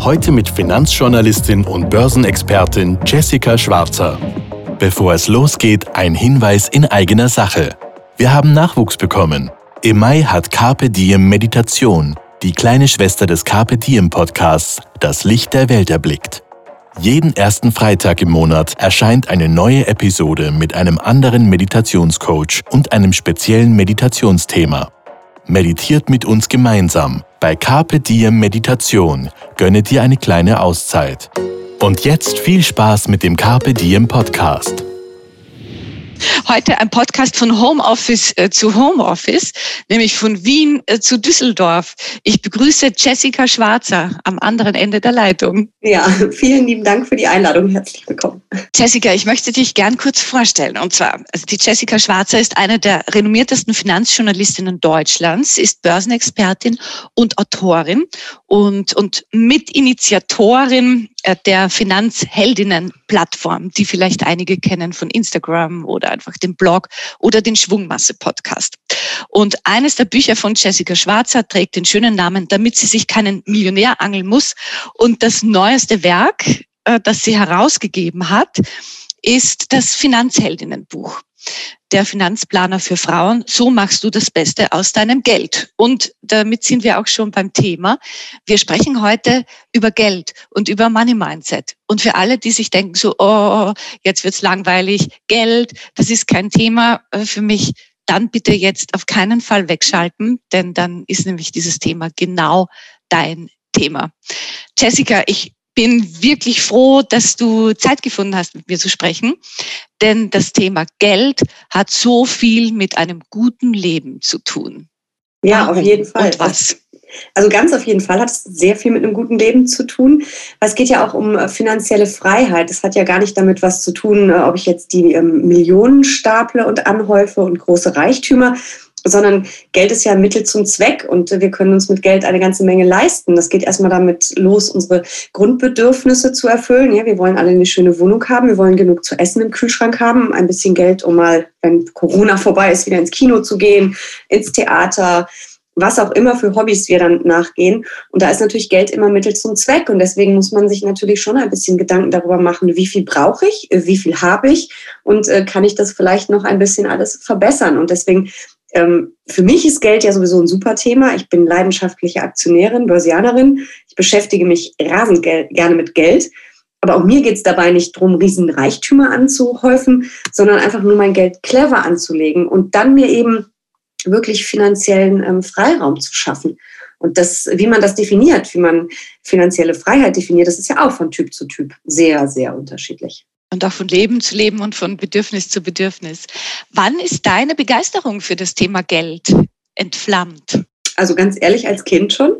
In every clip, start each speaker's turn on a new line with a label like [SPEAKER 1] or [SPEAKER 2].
[SPEAKER 1] Heute mit Finanzjournalistin und Börsenexpertin Jessica Schwarzer. Bevor es losgeht, ein Hinweis in eigener Sache. Wir haben Nachwuchs bekommen. Im Mai hat Carpe Diem Meditation, die kleine Schwester des Carpe Diem Podcasts, das Licht der Welt erblickt. Jeden ersten Freitag im Monat erscheint eine neue Episode mit einem anderen Meditationscoach und einem speziellen Meditationsthema. Meditiert mit uns gemeinsam. Bei Carpe Diem Meditation gönne dir eine kleine Auszeit. Und jetzt viel Spaß mit dem Carpe Diem Podcast.
[SPEAKER 2] Heute ein Podcast von Homeoffice äh, zu Homeoffice, nämlich von Wien äh, zu Düsseldorf. Ich begrüße Jessica Schwarzer am anderen Ende der Leitung.
[SPEAKER 3] Ja, vielen lieben Dank für die Einladung. Herzlich willkommen.
[SPEAKER 2] Jessica, ich möchte dich gern kurz vorstellen. Und zwar, also die Jessica Schwarzer ist eine der renommiertesten Finanzjournalistinnen Deutschlands, ist Börsenexpertin und Autorin und, und Mitinitiatorin der Finanzheldinnen-Plattform, die vielleicht einige kennen von Instagram oder einfach den Blog oder den Schwungmasse-Podcast. Und eines der Bücher von Jessica Schwarzer trägt den schönen Namen, damit sie sich keinen Millionär angeln muss. Und das neueste Werk, äh, das sie herausgegeben hat, ist das Finanzheldinnenbuch der Finanzplaner für Frauen. So machst du das Beste aus deinem Geld. Und damit sind wir auch schon beim Thema. Wir sprechen heute über Geld und über Money Mindset. Und für alle, die sich denken so, oh, jetzt wird's langweilig, Geld, das ist kein Thema äh, für mich, dann bitte jetzt auf keinen Fall wegschalten, denn dann ist nämlich dieses Thema genau dein Thema. Jessica, ich bin wirklich froh, dass du Zeit gefunden hast, mit mir zu sprechen, denn das Thema Geld hat so viel mit einem guten Leben zu tun.
[SPEAKER 3] Ja, Warum auf jeden Fall.
[SPEAKER 2] Und was?
[SPEAKER 3] Also ganz auf jeden Fall hat es sehr viel mit einem guten Leben zu tun. Es geht ja auch um äh, finanzielle Freiheit. Es hat ja gar nicht damit was zu tun, äh, ob ich jetzt die ähm, Millionen staple und anhäufe und große Reichtümer, sondern Geld ist ja ein Mittel zum Zweck und wir können uns mit Geld eine ganze Menge leisten. Das geht erstmal damit los, unsere Grundbedürfnisse zu erfüllen. Ja, wir wollen alle eine schöne Wohnung haben, wir wollen genug zu essen im Kühlschrank haben, ein bisschen Geld, um mal, wenn Corona vorbei ist, wieder ins Kino zu gehen, ins Theater, was auch immer für Hobbys wir dann nachgehen. Und da ist natürlich Geld immer Mittel zum Zweck. Und deswegen muss man sich natürlich schon ein bisschen Gedanken darüber machen, wie viel brauche ich, wie viel habe ich und äh, kann ich das vielleicht noch ein bisschen alles verbessern. Und deswegen für mich ist Geld ja sowieso ein super Thema. Ich bin leidenschaftliche Aktionärin, Börsianerin. Ich beschäftige mich rasend gerne mit Geld. Aber auch mir geht es dabei nicht darum, riesen Reichtümer anzuhäufen, sondern einfach nur mein Geld clever anzulegen und dann mir eben wirklich finanziellen ähm, Freiraum zu schaffen. Und das, wie man das definiert, wie man finanzielle Freiheit definiert, das ist ja auch von Typ zu Typ sehr, sehr unterschiedlich
[SPEAKER 2] und auch von Leben zu Leben und von Bedürfnis zu Bedürfnis. Wann ist deine Begeisterung für das Thema Geld entflammt?
[SPEAKER 3] Also ganz ehrlich, als Kind schon.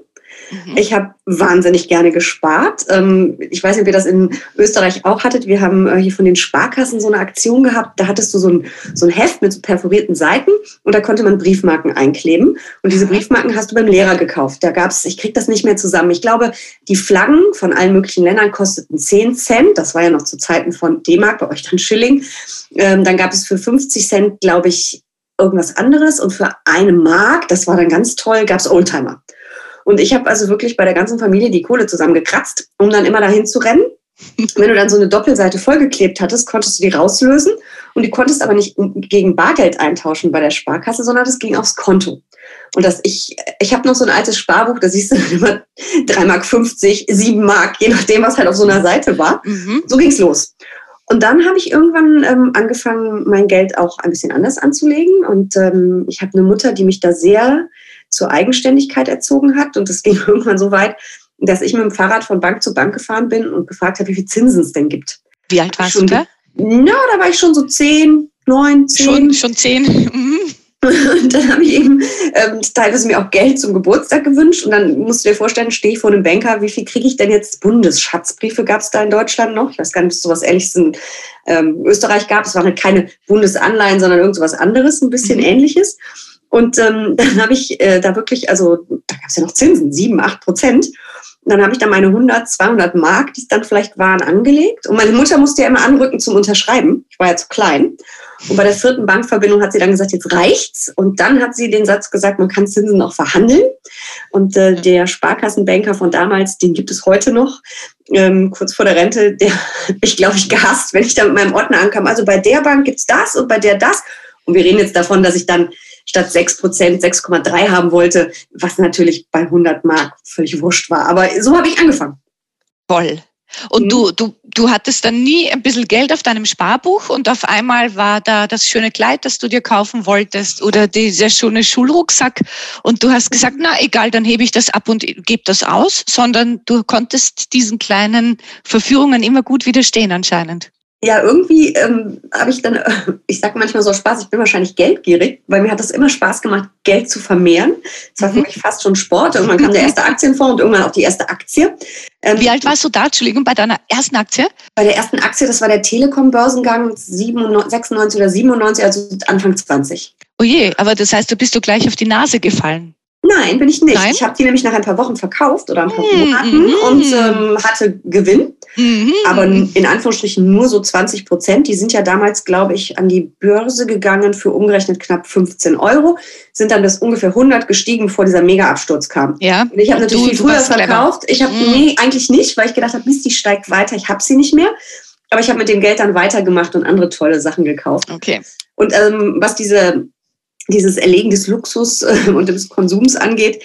[SPEAKER 3] Mhm. Ich habe wahnsinnig gerne gespart. Ähm, ich weiß nicht, ob ihr das in Österreich auch hattet. Wir haben äh, hier von den Sparkassen so eine Aktion gehabt. Da hattest du so ein, so ein Heft mit so perforierten Seiten und da konnte man Briefmarken einkleben. Und diese Briefmarken hast du beim Lehrer gekauft. Da gab es, ich kriege das nicht mehr zusammen. Ich glaube, die Flaggen von allen möglichen Ländern kosteten 10 Cent. Das war ja noch zu Zeiten von D-Mark, bei euch dann Schilling. Ähm, dann gab es für 50 Cent, glaube ich, irgendwas anderes. Und für eine Mark, das war dann ganz toll, gab es Oldtimer. Und ich habe also wirklich bei der ganzen Familie die Kohle zusammengekratzt, um dann immer dahin zu rennen. Wenn du dann so eine Doppelseite vollgeklebt hattest, konntest du die rauslösen und die konntest aber nicht gegen Bargeld eintauschen bei der Sparkasse, sondern das ging aufs Konto. Und das ich, ich habe noch so ein altes Sparbuch, da siehst du immer 3,50 Mark, 7 Mark, je nachdem, was halt auf so einer Seite war. Mhm. So ging's los. Und dann habe ich irgendwann ähm, angefangen, mein Geld auch ein bisschen anders anzulegen. Und ähm, ich habe eine Mutter, die mich da sehr zur Eigenständigkeit erzogen hat. Und es ging irgendwann so weit, dass ich mit dem Fahrrad von Bank zu Bank gefahren bin und gefragt habe, wie viel Zinsen es denn gibt.
[SPEAKER 2] Wie alt warst du
[SPEAKER 3] da? Na, da war ich schon so zehn, neun, zehn.
[SPEAKER 2] Schon, schon zehn. Mhm.
[SPEAKER 3] Und dann habe ich eben ähm, teilweise mir auch Geld zum Geburtstag gewünscht. Und dann musst du dir vorstellen, stehe ich vor einem Banker, wie viel kriege ich denn jetzt? Bundesschatzbriefe gab es da in Deutschland noch. Ich weiß gar nicht, ob es sowas Ähnliches in ähm, Österreich gab. Es waren halt keine Bundesanleihen, sondern irgend sowas anderes, ein bisschen mhm. ähnliches. Und ähm, dann habe ich äh, da wirklich, also da gab es ja noch Zinsen, sieben, acht Prozent. Und dann habe ich da meine 100, 200 Mark, die es dann vielleicht waren, angelegt. Und meine Mutter musste ja immer anrücken zum Unterschreiben. Ich war ja zu klein. Und bei der vierten Bankverbindung hat sie dann gesagt, jetzt reicht's. Und dann hat sie den Satz gesagt, man kann Zinsen auch verhandeln. Und äh, der Sparkassenbanker von damals, den gibt es heute noch, ähm, kurz vor der Rente, der hat mich, glaube ich, gehasst, wenn ich da mit meinem Ordner ankam. Also bei der Bank gibt's das und bei der das. Und wir reden jetzt davon, dass ich dann statt 6 Prozent 6,3 haben wollte, was natürlich bei 100 Mark völlig wurscht war. Aber so habe ich angefangen.
[SPEAKER 2] Toll. Und mhm. du, du, du hattest dann nie ein bisschen Geld auf deinem Sparbuch und auf einmal war da das schöne Kleid, das du dir kaufen wolltest oder dieser schöne Schulrucksack und du hast gesagt, na egal, dann hebe ich das ab und gebe das aus, sondern du konntest diesen kleinen Verführungen immer gut widerstehen anscheinend
[SPEAKER 3] ja, irgendwie ähm, habe ich dann, äh, ich sage manchmal so Spaß, ich bin wahrscheinlich geldgierig, weil mir hat das immer Spaß gemacht, Geld zu vermehren. Das war für mhm. mich fast schon Sport. Irgendwann kam der erste Aktienfonds und irgendwann auch die erste Aktie.
[SPEAKER 2] Ähm, Wie alt warst du da, Entschuldigung, bei deiner ersten Aktie?
[SPEAKER 3] Bei der ersten Aktie, das war der Telekom-Börsengang 96 oder 97, also Anfang 20.
[SPEAKER 2] Oh je, aber das heißt, du bist du gleich auf die Nase gefallen.
[SPEAKER 3] Nein, bin ich nicht. Nein? Ich habe die nämlich nach ein paar Wochen verkauft oder ein paar mhm. Monaten mhm. und ähm, hatte Gewinn. Mhm. Aber in Anführungsstrichen nur so 20 Prozent. Die sind ja damals, glaube ich, an die Börse gegangen für umgerechnet knapp 15 Euro. Sind dann bis ungefähr 100 gestiegen, bevor dieser Mega-Absturz kam.
[SPEAKER 2] Ja.
[SPEAKER 3] Und ich habe natürlich du, viel früher verkauft. Ich habe, mhm. nee, eigentlich nicht, weil ich gedacht habe, Mist, die steigt weiter. Ich habe sie nicht mehr. Aber ich habe mit dem Geld dann weitergemacht und andere tolle Sachen gekauft.
[SPEAKER 2] Okay.
[SPEAKER 3] Und ähm, was diese dieses Erlegen des Luxus äh, und des Konsums angeht,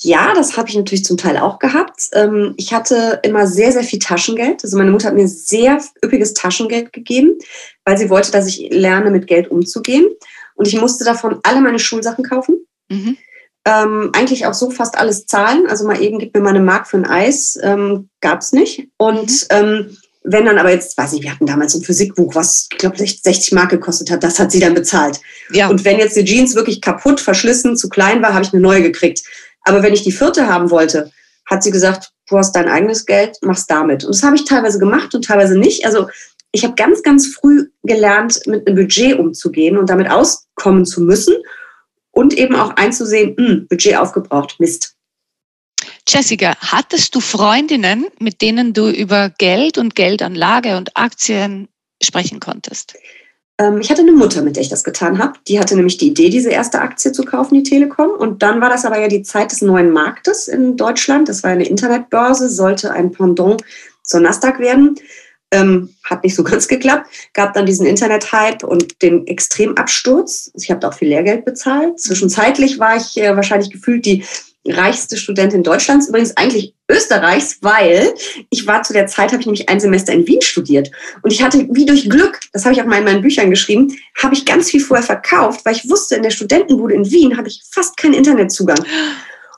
[SPEAKER 3] ja, das habe ich natürlich zum Teil auch gehabt. Ähm, ich hatte immer sehr, sehr viel Taschengeld. Also meine Mutter hat mir sehr üppiges Taschengeld gegeben, weil sie wollte, dass ich lerne, mit Geld umzugehen. Und ich musste davon alle meine Schulsachen kaufen. Mhm. Ähm, eigentlich auch so fast alles zahlen. Also mal eben, gib mir mal eine Mark für ein Eis. Ähm, Gab es nicht. Und mhm. ähm, wenn dann aber jetzt, weiß ich, wir hatten damals ein Physikbuch, was, ich glaube, 60 Mark gekostet hat, das hat sie dann bezahlt. Ja. Und wenn jetzt die Jeans wirklich kaputt, verschlissen, zu klein war, habe ich eine neue gekriegt. Aber wenn ich die vierte haben wollte, hat sie gesagt, du hast dein eigenes Geld, mach's damit. Und das habe ich teilweise gemacht und teilweise nicht. Also ich habe ganz, ganz früh gelernt, mit einem Budget umzugehen und damit auskommen zu müssen und eben auch einzusehen, mh, hm, Budget aufgebraucht, Mist.
[SPEAKER 2] Jessica, hattest du Freundinnen, mit denen du über Geld und Geldanlage und Aktien sprechen konntest?
[SPEAKER 3] Ähm, ich hatte eine Mutter, mit der ich das getan habe. Die hatte nämlich die Idee, diese erste Aktie zu kaufen, die Telekom. Und dann war das aber ja die Zeit des neuen Marktes in Deutschland. Das war eine Internetbörse, sollte ein Pendant zur Nasdaq werden. Ähm, hat nicht so ganz geklappt. Gab dann diesen Internet-Hype und den Extremabsturz. Ich habe da auch viel Lehrgeld bezahlt. Zwischenzeitlich war ich äh, wahrscheinlich gefühlt die reichste Studentin Deutschlands, übrigens eigentlich Österreichs, weil ich war zu der Zeit, habe ich nämlich ein Semester in Wien studiert. Und ich hatte wie durch Glück, das habe ich auch mal in meinen Büchern geschrieben, habe ich ganz viel vorher verkauft, weil ich wusste, in der Studentenbude in Wien habe ich fast keinen Internetzugang.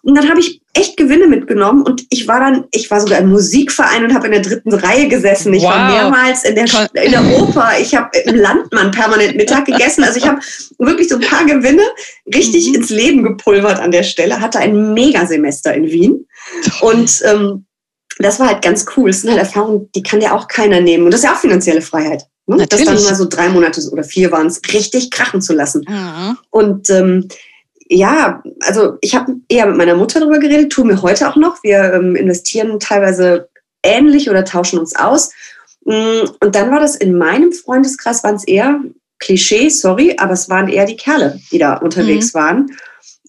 [SPEAKER 3] Und dann habe ich echt Gewinne mitgenommen und ich war dann, ich war sogar im Musikverein und habe in der dritten Reihe gesessen. Ich wow. war mehrmals in der, in der Oper. Ich habe im Landmann permanent Mittag gegessen. Also ich habe wirklich so ein paar Gewinne richtig mhm. ins Leben gepulvert an der Stelle. Hatte ein Megasemester in Wien und ähm, das war halt ganz cool. Das sind halt Erfahrungen, die kann ja auch keiner nehmen. Und das ist ja auch finanzielle Freiheit. Ne? Das dann mal so drei Monate oder vier waren es, richtig krachen zu lassen. Mhm. Und ähm, ja, also ich habe eher mit meiner Mutter darüber geredet, tun wir heute auch noch. Wir ähm, investieren teilweise ähnlich oder tauschen uns aus. Mm, und dann war das in meinem Freundeskreis, waren es eher Klischee, sorry, aber es waren eher die Kerle, die da unterwegs mhm. waren.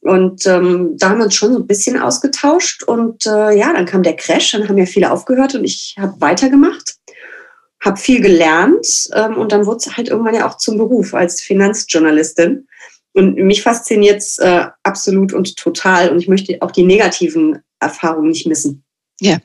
[SPEAKER 3] Und ähm, da haben wir uns schon so ein bisschen ausgetauscht. Und äh, ja, dann kam der Crash, dann haben ja viele aufgehört und ich habe weitergemacht, habe viel gelernt ähm, und dann wurde es halt irgendwann ja auch zum Beruf als Finanzjournalistin. Und mich fasziniert es äh, absolut und total. Und ich möchte auch die negativen Erfahrungen nicht missen.
[SPEAKER 2] Ja.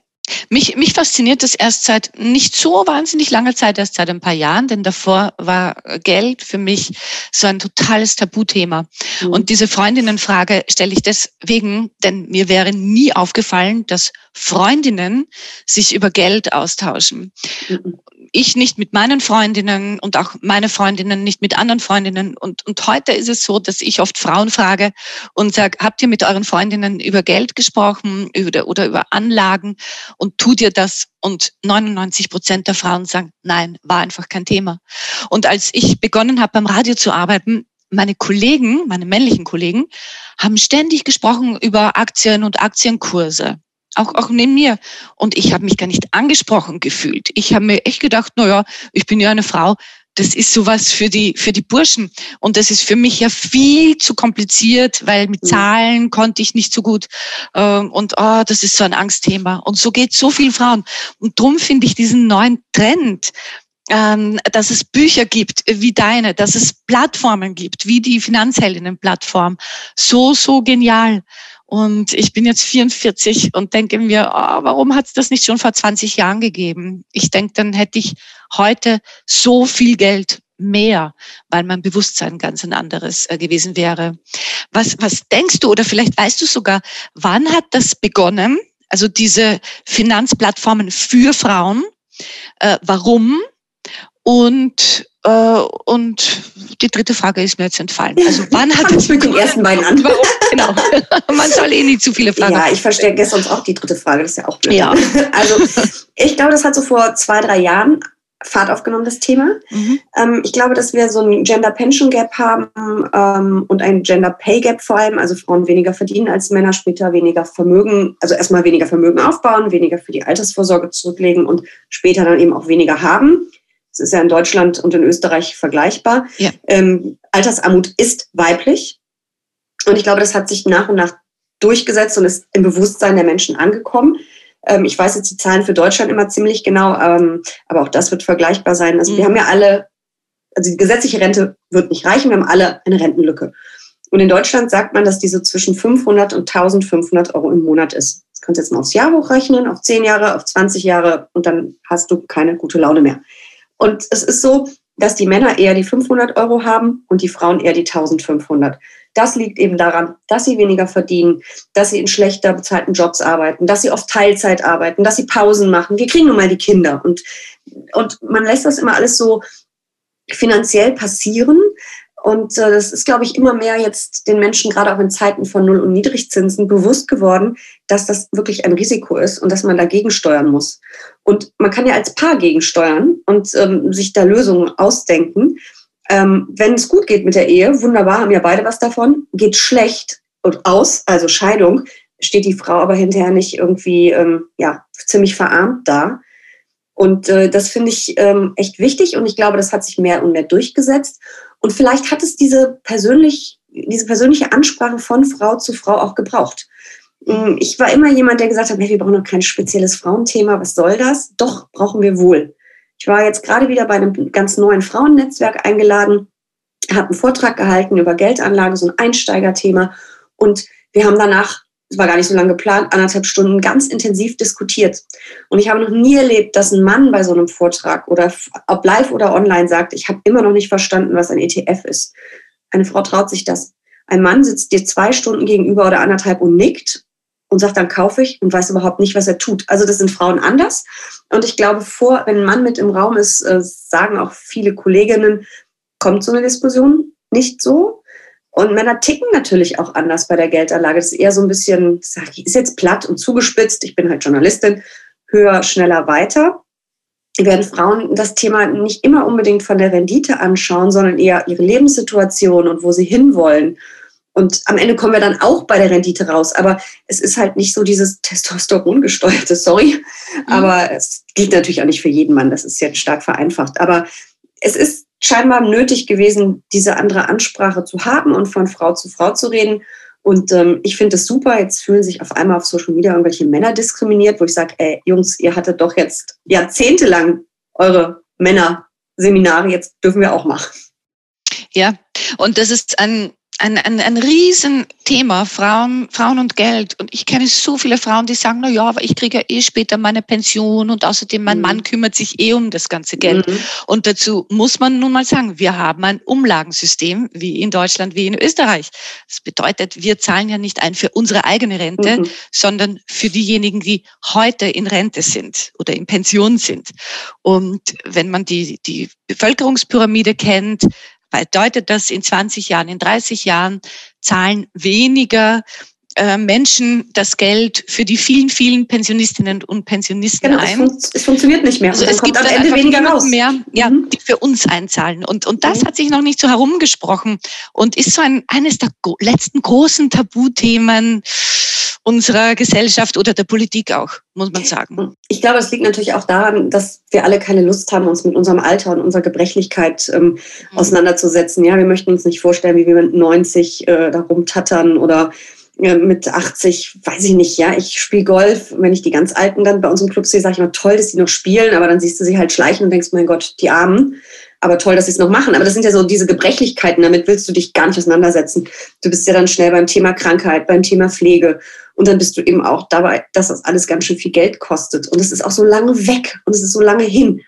[SPEAKER 2] Mich, mich fasziniert das erst seit nicht so wahnsinnig langer Zeit, erst seit ein paar Jahren, denn davor war Geld für mich so ein totales Tabuthema. Mhm. Und diese Freundinnenfrage stelle ich deswegen, denn mir wäre nie aufgefallen, dass Freundinnen sich über Geld austauschen. Mhm ich nicht mit meinen Freundinnen und auch meine Freundinnen nicht mit anderen Freundinnen. Und, und heute ist es so, dass ich oft Frauen frage und sage, habt ihr mit euren Freundinnen über Geld gesprochen oder, oder über Anlagen und tut ihr das? Und 99 Prozent der Frauen sagen, nein, war einfach kein Thema. Und als ich begonnen habe, beim Radio zu arbeiten, meine Kollegen, meine männlichen Kollegen, haben ständig gesprochen über Aktien und Aktienkurse auch, auch neben mir. Und ich habe mich gar nicht angesprochen gefühlt. Ich habe mir echt gedacht, na ja, ich bin ja eine Frau, das ist sowas für die, für die Burschen. Und das ist für mich ja viel zu kompliziert, weil mit mhm. Zahlen konnte ich nicht so gut. Ähm, und oh, das ist so ein Angstthema. Und so geht so vielen Frauen. Und drum finde ich diesen neuen Trend, ähm, dass es Bücher gibt wie deine, dass es Plattformen gibt, wie die Finanzheldinnen-Plattform, so, so genial. Und ich bin jetzt 44 und denke mir, oh, warum hat es das nicht schon vor 20 Jahren gegeben? Ich denke, dann hätte ich heute so viel Geld mehr, weil mein Bewusstsein ganz ein anderes äh, gewesen wäre. Was, was denkst du oder vielleicht weißt du sogar, wann hat das begonnen? Also diese Finanzplattformen für Frauen. Äh, warum? Und äh, und die dritte Frage ist mir jetzt entfallen. Also wann hat es
[SPEAKER 3] mit den ersten beiden an? Warum?
[SPEAKER 2] Genau. Man soll eh nicht zu viele Fragen.
[SPEAKER 3] Ja, ich verstehe sonst auch die dritte Frage. Das ist ja auch blöd. Ja. Also ich glaube, das hat so vor zwei, drei Jahren Fahrt aufgenommen, das Thema. Mhm. Ähm, ich glaube, dass wir so ein Gender Pension Gap haben ähm, und ein Gender Pay Gap vor allem, also Frauen weniger verdienen als Männer, später weniger Vermögen, also erstmal weniger Vermögen aufbauen, weniger für die Altersvorsorge zurücklegen und später dann eben auch weniger haben. Das ist ja in Deutschland und in Österreich vergleichbar. Ja. Ähm, Altersarmut ist weiblich. Und ich glaube, das hat sich nach und nach durchgesetzt und ist im Bewusstsein der Menschen angekommen. Ähm, ich weiß jetzt die Zahlen für Deutschland immer ziemlich genau, ähm, aber auch das wird vergleichbar sein. Also mhm. wir haben ja alle, also die gesetzliche Rente wird nicht reichen, wir haben alle eine Rentenlücke. Und in Deutschland sagt man, dass diese zwischen 500 und 1500 Euro im Monat ist. Das kannst du jetzt mal aufs Jahr hochrechnen, auf 10 Jahre, auf 20 Jahre und dann hast du keine gute Laune mehr. Und es ist so, dass die Männer eher die 500 Euro haben und die Frauen eher die 1500. Das liegt eben daran, dass sie weniger verdienen, dass sie in schlechter bezahlten Jobs arbeiten, dass sie oft Teilzeit arbeiten, dass sie Pausen machen. Wir kriegen nun mal die Kinder. Und, und man lässt das immer alles so finanziell passieren. Und äh, das ist, glaube ich, immer mehr jetzt den Menschen, gerade auch in Zeiten von Null- und Niedrigzinsen, bewusst geworden, dass das wirklich ein Risiko ist und dass man dagegen steuern muss. Und man kann ja als Paar gegensteuern und ähm, sich da Lösungen ausdenken. Ähm, wenn es gut geht mit der Ehe, wunderbar, haben ja beide was davon. Geht schlecht und aus, also Scheidung, steht die Frau aber hinterher nicht irgendwie ähm, ja, ziemlich verarmt da. Und äh, das finde ich ähm, echt wichtig und ich glaube, das hat sich mehr und mehr durchgesetzt. Und vielleicht hat es diese, persönlich, diese persönliche Ansprache von Frau zu Frau auch gebraucht. Mm, ich war immer jemand, der gesagt hat, hey, wir brauchen noch kein spezielles Frauenthema, was soll das? Doch, brauchen wir wohl. Ich war jetzt gerade wieder bei einem ganz neuen Frauennetzwerk eingeladen, habe einen Vortrag gehalten über Geldanlage, so ein Einsteigerthema. Und wir haben danach, es war gar nicht so lange geplant, anderthalb Stunden ganz intensiv diskutiert. Und ich habe noch nie erlebt, dass ein Mann bei so einem Vortrag oder ob live oder online sagt, ich habe immer noch nicht verstanden, was ein ETF ist. Eine Frau traut sich das. Ein Mann sitzt dir zwei Stunden gegenüber oder anderthalb und nickt und sagt, dann kaufe ich und weiß überhaupt nicht, was er tut. Also das sind Frauen anders. Und ich glaube, vor, wenn ein Mann mit im Raum ist, äh, sagen auch viele Kolleginnen, kommt so eine Diskussion nicht so. Und Männer ticken natürlich auch anders bei der Geldanlage. Das ist eher so ein bisschen, ist jetzt platt und zugespitzt. Ich bin halt Journalistin, höher, schneller, weiter. Werden Frauen das Thema nicht immer unbedingt von der Rendite anschauen, sondern eher ihre Lebenssituation und wo sie hinwollen und am Ende kommen wir dann auch bei der Rendite raus. Aber es ist halt nicht so dieses Testosteron gesteuerte, sorry. Mhm. Aber es gilt natürlich auch nicht für jeden Mann. Das ist jetzt stark vereinfacht. Aber es ist scheinbar nötig gewesen, diese andere Ansprache zu haben und von Frau zu Frau zu reden. Und ähm, ich finde es super. Jetzt fühlen sich auf einmal auf Social Media irgendwelche Männer diskriminiert, wo ich sage, ey, Jungs, ihr hattet doch jetzt jahrzehntelang eure Männerseminare, jetzt dürfen wir auch machen.
[SPEAKER 2] Ja, und das ist ein ein, ein, ein Riesenthema, Frauen, Frauen und Geld. Und ich kenne so viele Frauen, die sagen, na ja, aber ich kriege ja eh später meine Pension und außerdem mein mhm. Mann kümmert sich eh um das ganze Geld. Mhm. Und dazu muss man nun mal sagen, wir haben ein Umlagensystem, wie in Deutschland, wie in Österreich. Das bedeutet, wir zahlen ja nicht ein für unsere eigene Rente, mhm. sondern für diejenigen, die heute in Rente sind oder in Pension sind. Und wenn man die, die Bevölkerungspyramide kennt, bedeutet das in 20 Jahren, in 30 Jahren zahlen weniger äh, Menschen das Geld für die vielen, vielen Pensionistinnen und Pensionisten
[SPEAKER 3] genau,
[SPEAKER 2] ein.
[SPEAKER 3] Es, fun es, funktioniert nicht mehr.
[SPEAKER 2] Also es gibt am Ende weniger raus. mehr, ja, mhm. die für uns einzahlen. Und, und das mhm. hat sich noch nicht so herumgesprochen und ist so ein, eines der letzten großen Tabuthemen unserer Gesellschaft oder der Politik auch, muss man sagen.
[SPEAKER 3] Ich glaube, es liegt natürlich auch daran, dass wir alle keine Lust haben, uns mit unserem Alter und unserer Gebrechlichkeit ähm, mhm. auseinanderzusetzen. Ja, wir möchten uns nicht vorstellen, wie wir mit 90 äh, da rumtattern oder äh, mit 80, weiß ich nicht, ja, ich spiele Golf. Wenn ich die ganz Alten dann bei uns im Club sehe, sage ich immer, toll, dass die noch spielen, aber dann siehst du sie halt schleichen und denkst, mein Gott, die Armen aber toll, dass sie es noch machen. Aber das sind ja so diese Gebrechlichkeiten, damit willst du dich gar nicht auseinandersetzen. Du bist ja dann schnell beim Thema Krankheit, beim Thema Pflege. Und dann bist du eben auch dabei, dass das alles ganz schön viel Geld kostet. Und es ist auch so lange weg und es ist so lange hin.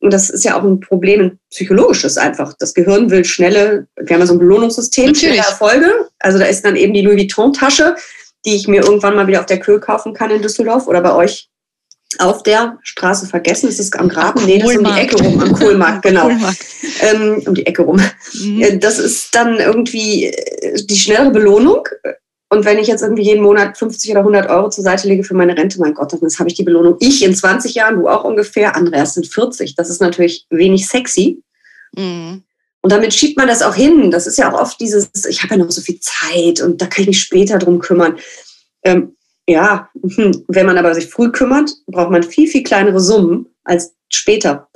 [SPEAKER 3] Und das ist ja auch ein Problem, ein psychologisches einfach. Das Gehirn will schnelle, wir haben ja so ein Belohnungssystem, schnelle Erfolge. Also da ist dann eben die Louis Vuitton-Tasche, die ich mir irgendwann mal wieder auf der Kühe kaufen kann in Düsseldorf oder bei euch auf der Straße vergessen. Ist es am Graben? Nee, das ist um die Ecke rum, am Kohlmarkt, genau. Kohlmarkt. Ähm, um die Ecke rum. Mhm. Äh, das ist dann irgendwie äh, die schnellere Belohnung. Und wenn ich jetzt irgendwie jeden Monat 50 oder 100 Euro zur Seite lege für meine Rente, mein Gott, dann habe ich die Belohnung. Ich in 20 Jahren, du auch ungefähr, Andreas sind 40. Das ist natürlich wenig sexy. Mhm. Und damit schiebt man das auch hin. Das ist ja auch oft dieses, ich habe ja noch so viel Zeit und da kann ich mich später drum kümmern. Ähm, ja, wenn man aber sich früh kümmert, braucht man viel, viel kleinere Summen als später.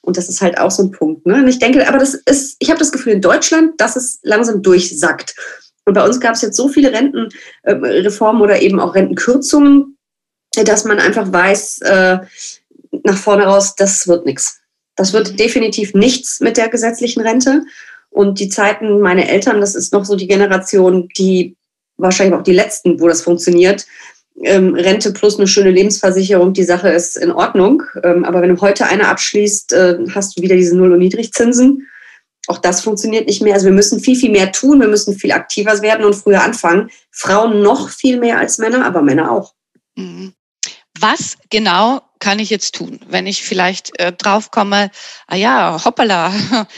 [SPEAKER 3] Und das ist halt auch so ein Punkt. Ne? Und ich denke, aber das ist, ich habe das Gefühl in Deutschland, dass es langsam durchsackt. Und bei uns gab es jetzt so viele Rentenreformen äh, oder eben auch Rentenkürzungen, dass man einfach weiß, äh, nach vorne raus, das wird nichts. Das wird definitiv nichts mit der gesetzlichen Rente. Und die Zeiten, meine Eltern, das ist noch so die Generation, die wahrscheinlich auch die letzten, wo das funktioniert, ähm, Rente plus eine schöne Lebensversicherung, die Sache ist in Ordnung. Ähm, aber wenn du heute eine abschließt, äh, hast du wieder diese Null- und Niedrigzinsen. Auch das funktioniert nicht mehr. Also wir müssen viel, viel mehr tun. Wir müssen viel aktiver werden und früher anfangen. Frauen noch viel mehr als Männer, aber Männer auch.
[SPEAKER 2] Mhm. Was genau kann ich jetzt tun, wenn ich vielleicht äh, draufkomme, ah ja, hoppala,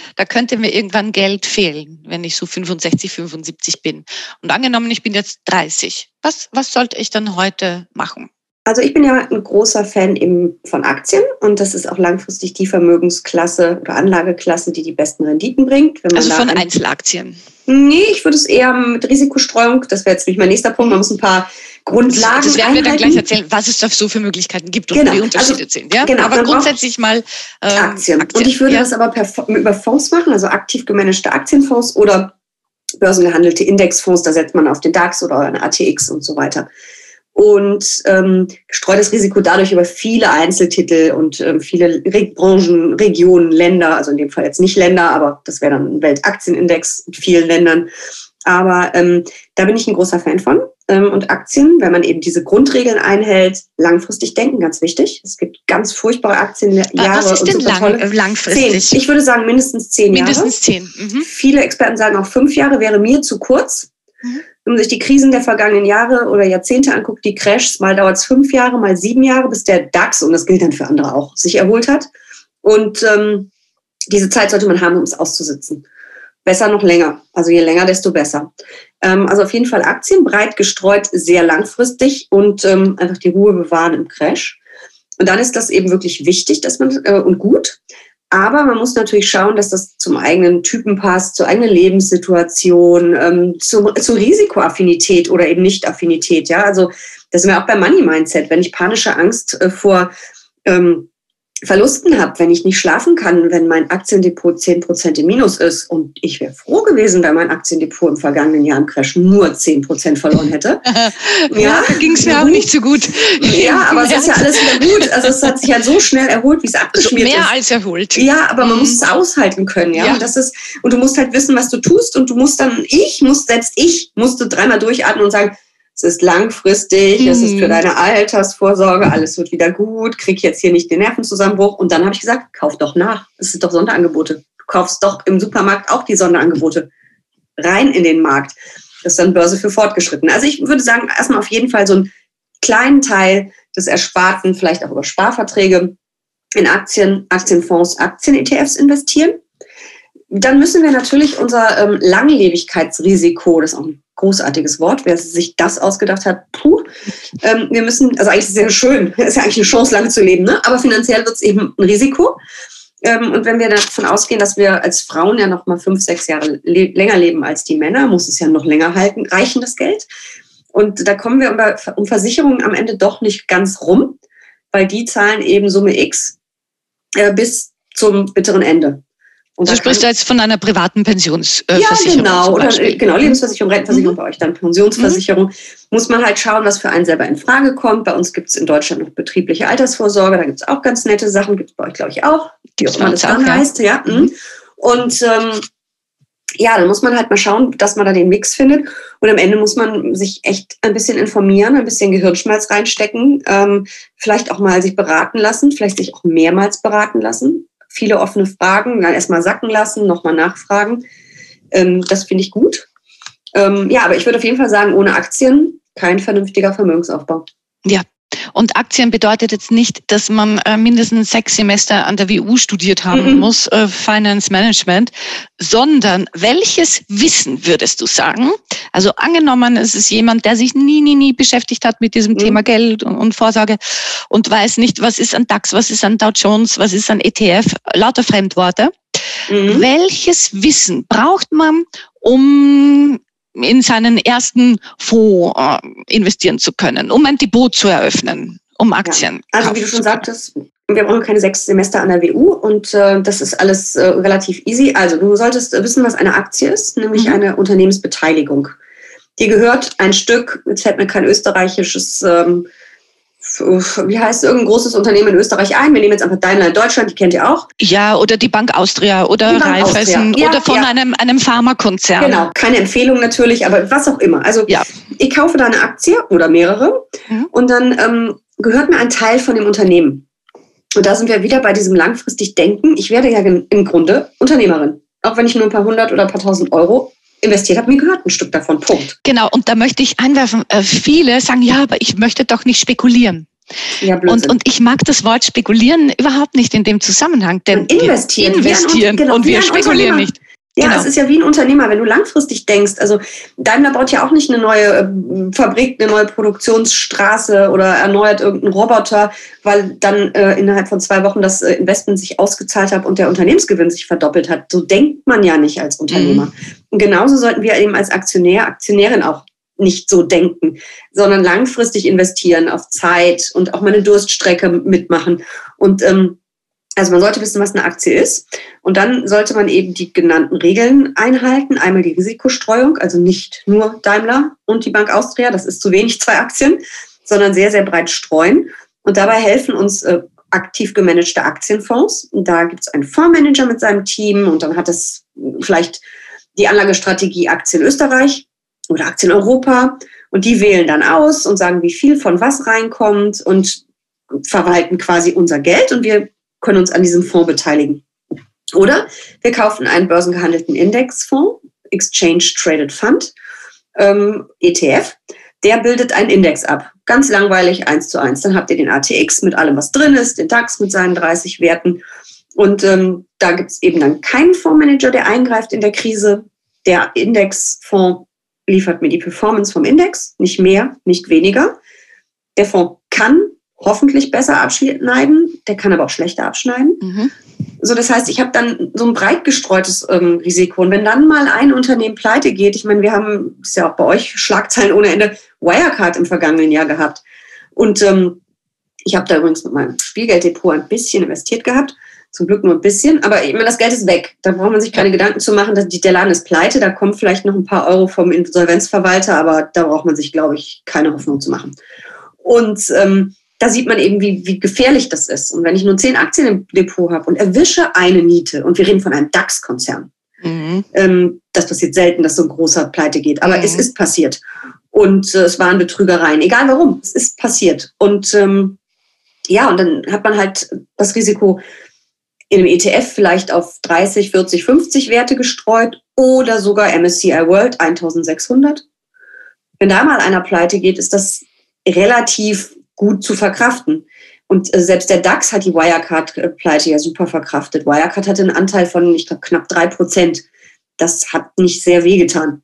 [SPEAKER 2] da könnte mir irgendwann Geld fehlen, wenn ich so 65, 75 bin. Und angenommen, ich bin jetzt 30. Was, was sollte ich dann heute machen?
[SPEAKER 3] Also ich bin ja ein großer Fan eben von Aktien und das ist auch langfristig die Vermögensklasse oder Anlageklasse, die die besten Renditen bringt.
[SPEAKER 2] also von Einzelaktien?
[SPEAKER 3] Nee, ich würde es eher mit Risikostreuung, das wäre jetzt nicht mein nächster Punkt, man muss ein paar Grundlagen
[SPEAKER 2] Das werden wir dann gleich erzählen, was es da so für Möglichkeiten gibt und genau. wie die Unterschiede also, sind. Ja? Genau, aber grundsätzlich mal
[SPEAKER 3] ähm, Aktien. Aktien. Und ich würde ja. das aber per, über Fonds machen, also aktiv gemanagte Aktienfonds oder börsengehandelte Indexfonds, da setzt man auf den DAX oder eine ATX und so weiter und ähm, gestreutes Risiko dadurch über viele Einzeltitel und ähm, viele Re Branchen, Regionen, Länder, also in dem Fall jetzt nicht Länder, aber das wäre dann ein Weltaktienindex in vielen Ländern. Aber ähm, da bin ich ein großer Fan von. Ähm, und Aktien, wenn man eben diese Grundregeln einhält, langfristig denken, ganz wichtig. Es gibt ganz furchtbare Aktienjahre.
[SPEAKER 2] Was ist denn lang, äh, langfristig?
[SPEAKER 3] Zehn. Ich würde sagen mindestens zehn
[SPEAKER 2] mindestens
[SPEAKER 3] Jahre.
[SPEAKER 2] Mindestens zehn. Mhm.
[SPEAKER 3] Viele Experten sagen auch fünf Jahre wäre mir zu kurz. Mhm. Wenn man sich die Krisen der vergangenen Jahre oder Jahrzehnte anguckt, die Crashs, mal dauert es fünf Jahre, mal sieben Jahre, bis der DAX, und das gilt dann für andere auch, sich erholt hat. Und ähm, diese Zeit sollte man haben, um es auszusitzen. Besser noch länger. Also je länger, desto besser. Ähm, also auf jeden Fall Aktien, breit gestreut, sehr langfristig und ähm, einfach die Ruhe bewahren im Crash. Und dann ist das eben wirklich wichtig, dass man äh, und gut. Aber man muss natürlich schauen, dass das zum eigenen Typen passt, zur eigenen Lebenssituation, ähm, zu, zur Risikoaffinität oder eben Nicht-Affinität. Ja, also das sind wir auch beim Money Mindset. Wenn ich panische Angst äh, vor ähm, Verlusten habe, wenn ich nicht schlafen kann, wenn mein Aktiendepot 10% im Minus ist und ich wäre froh gewesen, wenn mein Aktiendepot im vergangenen Jahr im Crash nur 10% verloren hätte.
[SPEAKER 2] ja, ja ging es mir auch nicht so gut.
[SPEAKER 3] Ja, aber es ist ja alles wieder gut. Also es hat sich ja so schnell erholt, wie es abgeschmiert
[SPEAKER 2] also mehr
[SPEAKER 3] ist.
[SPEAKER 2] als erholt.
[SPEAKER 3] Ja, aber man mhm. muss es aushalten können, ja? ja. Und das ist, und du musst halt wissen, was du tust und du musst dann, ich muss, selbst ich musste dreimal durchatmen und sagen, es ist langfristig, mhm. es ist für mhm. deine Altersvorsorge, alles wird wieder gut, krieg jetzt hier nicht den Nervenzusammenbruch. Und dann habe ich gesagt, kauf doch nach. Es sind doch Sonderangebote. Du kaufst doch im Supermarkt auch die Sonderangebote. Rein in den Markt. Das ist dann Börse für Fortgeschritten. Also ich würde sagen, erstmal auf jeden Fall so einen kleinen Teil des Ersparten, vielleicht auch über Sparverträge, in Aktien, Aktienfonds, Aktien-ETFs investieren. Dann müssen wir natürlich unser ähm, Langlebigkeitsrisiko, das ist auch ein großartiges Wort, wer sich das ausgedacht hat, puh. Ähm, wir müssen, also eigentlich sehr schön, ist ja eigentlich eine Chance, lange zu leben, ne? aber finanziell wird es eben ein Risiko. Ähm, und wenn wir davon ausgehen, dass wir als Frauen ja noch mal fünf, sechs Jahre le länger leben als die Männer, muss es ja noch länger halten, reichen das Geld. Und da kommen wir um, um Versicherungen am Ende doch nicht ganz rum, weil die zahlen eben Summe X äh, bis zum bitteren Ende.
[SPEAKER 2] Und du sprichst jetzt von einer privaten Pensionsversicherung.
[SPEAKER 3] ja, genau. Oder, genau, Lebensversicherung, Rentenversicherung, mhm. bei euch dann Pensionsversicherung. Mhm. Muss man halt schauen, was für einen selber in Frage kommt. Bei uns gibt es in Deutschland noch betriebliche Altersvorsorge, da gibt es auch ganz nette Sachen, gibt es bei euch, glaube ich, auch, wie auch immer das dann heißt. Ja. ja. Mhm. Und ähm, ja, dann muss man halt mal schauen, dass man da den Mix findet. Und am Ende muss man sich echt ein bisschen informieren, ein bisschen Gehirnschmalz reinstecken, ähm, vielleicht auch mal sich beraten lassen, vielleicht sich auch mehrmals beraten lassen viele offene Fragen, dann erstmal sacken lassen, nochmal nachfragen. Ähm, das finde ich gut. Ähm, ja, aber ich würde auf jeden Fall sagen, ohne Aktien kein vernünftiger Vermögensaufbau.
[SPEAKER 2] Ja, und Aktien bedeutet jetzt nicht, dass man äh, mindestens sechs Semester an der WU studiert haben mhm. muss, äh, Finance Management, sondern welches Wissen würdest du sagen? Also angenommen, es ist jemand, der sich nie, nie, nie beschäftigt hat mit diesem mhm. Thema Geld und, und, Vorsorge und weiß nicht, was ist an DAX, was ist an Dow Jones, was ist an ETF, lauter Fremdworte. Mhm. Welches Wissen braucht man, um in seinen ersten Fonds äh, investieren zu können, um ein Depot zu eröffnen, um Aktien.
[SPEAKER 3] Ja. Also wie du schon sagtest, wir brauchen keine sechs Semester an der WU und äh, das ist alles äh, relativ easy. Also du solltest wissen, was eine Aktie ist, nämlich mhm. eine Unternehmensbeteiligung. Die gehört ein Stück, jetzt fällt mir kein österreichisches ähm, wie heißt irgendein großes Unternehmen in Österreich ein. Wir nehmen jetzt einfach Daimler in Deutschland, die kennt ihr auch.
[SPEAKER 2] Ja, oder die Bank Austria oder Raiffeisen ja, oder von ja. einem, einem Pharmakonzern.
[SPEAKER 3] Genau, keine Empfehlung natürlich, aber was auch immer. Also ja. ich kaufe da eine Aktie oder mehrere mhm. und dann ähm, gehört mir ein Teil von dem Unternehmen. Und da sind wir wieder bei diesem langfristig Denken. Ich werde ja im Grunde Unternehmerin. Auch wenn ich nur ein paar hundert oder ein paar tausend Euro investiert habe, mir gehört ein Stück davon. Punkt.
[SPEAKER 2] Genau, und da möchte ich einwerfen, äh, viele sagen, ja, aber ich möchte doch nicht spekulieren. Ja, und, und ich mag das Wort spekulieren überhaupt nicht in dem Zusammenhang. Denn
[SPEAKER 3] und investieren.
[SPEAKER 2] investieren genau, und wir spekulieren nicht.
[SPEAKER 3] Ja, genau. es ist ja wie ein Unternehmer, wenn du langfristig denkst. Also Daimler baut ja auch nicht eine neue äh, Fabrik, eine neue Produktionsstraße oder erneuert irgendeinen Roboter, weil dann äh, innerhalb von zwei Wochen das äh, Investment sich ausgezahlt hat und der Unternehmensgewinn sich verdoppelt hat. So denkt man ja nicht als Unternehmer. Mhm. Und genauso sollten wir eben als Aktionär, Aktionärin auch nicht so denken, sondern langfristig investieren auf Zeit und auch mal eine Durststrecke mitmachen. Und ähm, also man sollte wissen, was eine Aktie ist. Und dann sollte man eben die genannten Regeln einhalten. Einmal die Risikostreuung, also nicht nur Daimler und die Bank Austria, das ist zu wenig zwei Aktien, sondern sehr, sehr breit streuen. Und dabei helfen uns äh, aktiv gemanagte Aktienfonds. Und da gibt es einen Fondsmanager mit seinem Team und dann hat es vielleicht die Anlagestrategie Aktien Österreich oder Aktien Europa. Und die wählen dann aus und sagen, wie viel von was reinkommt und verwalten quasi unser Geld. Und wir können uns an diesem Fonds beteiligen. Oder wir kaufen einen börsengehandelten Indexfonds, Exchange Traded Fund, ähm, ETF. Der bildet einen Index ab. Ganz langweilig, eins zu eins. Dann habt ihr den ATX mit allem, was drin ist, den DAX mit seinen 30 Werten. Und ähm, da gibt es eben dann keinen Fondsmanager, der eingreift in der Krise. Der Indexfonds liefert mir die Performance vom Index, nicht mehr, nicht weniger. Der Fonds kann hoffentlich besser abschneiden, der kann aber auch schlechter abschneiden. Mhm. So, das heißt, ich habe dann so ein breit gestreutes ähm, Risiko. Und wenn dann mal ein Unternehmen pleite geht, ich meine, wir haben, das ist ja auch bei euch Schlagzeilen ohne Ende, Wirecard im vergangenen Jahr gehabt. Und ähm, Ich habe da übrigens mit meinem Spielgelddepot ein bisschen investiert gehabt. Zum Glück nur ein bisschen, aber ich meine, das Geld ist weg. Da braucht man sich keine Gedanken zu machen, dass die, der Laden ist pleite. Da kommen vielleicht noch ein paar Euro vom Insolvenzverwalter, aber da braucht man sich, glaube ich, keine Hoffnung zu machen. Und ähm, da sieht man eben, wie, wie gefährlich das ist. Und wenn ich nur zehn Aktien im Depot habe und erwische eine Niete, und wir reden von einem DAX-Konzern, mhm. ähm, das passiert selten, dass so ein großer Pleite geht, aber mhm. es ist passiert. Und äh, es waren Betrügereien, egal warum, es ist passiert. Und ähm, ja, und dann hat man halt das Risiko, in einem ETF vielleicht auf 30, 40, 50 Werte gestreut oder sogar MSCI World 1600. Wenn da mal einer pleite geht, ist das relativ gut zu verkraften. Und äh, selbst der DAX hat die Wirecard-Pleite ja super verkraftet. Wirecard hatte einen Anteil von, ich glaube, knapp drei Prozent. Das hat nicht sehr wehgetan.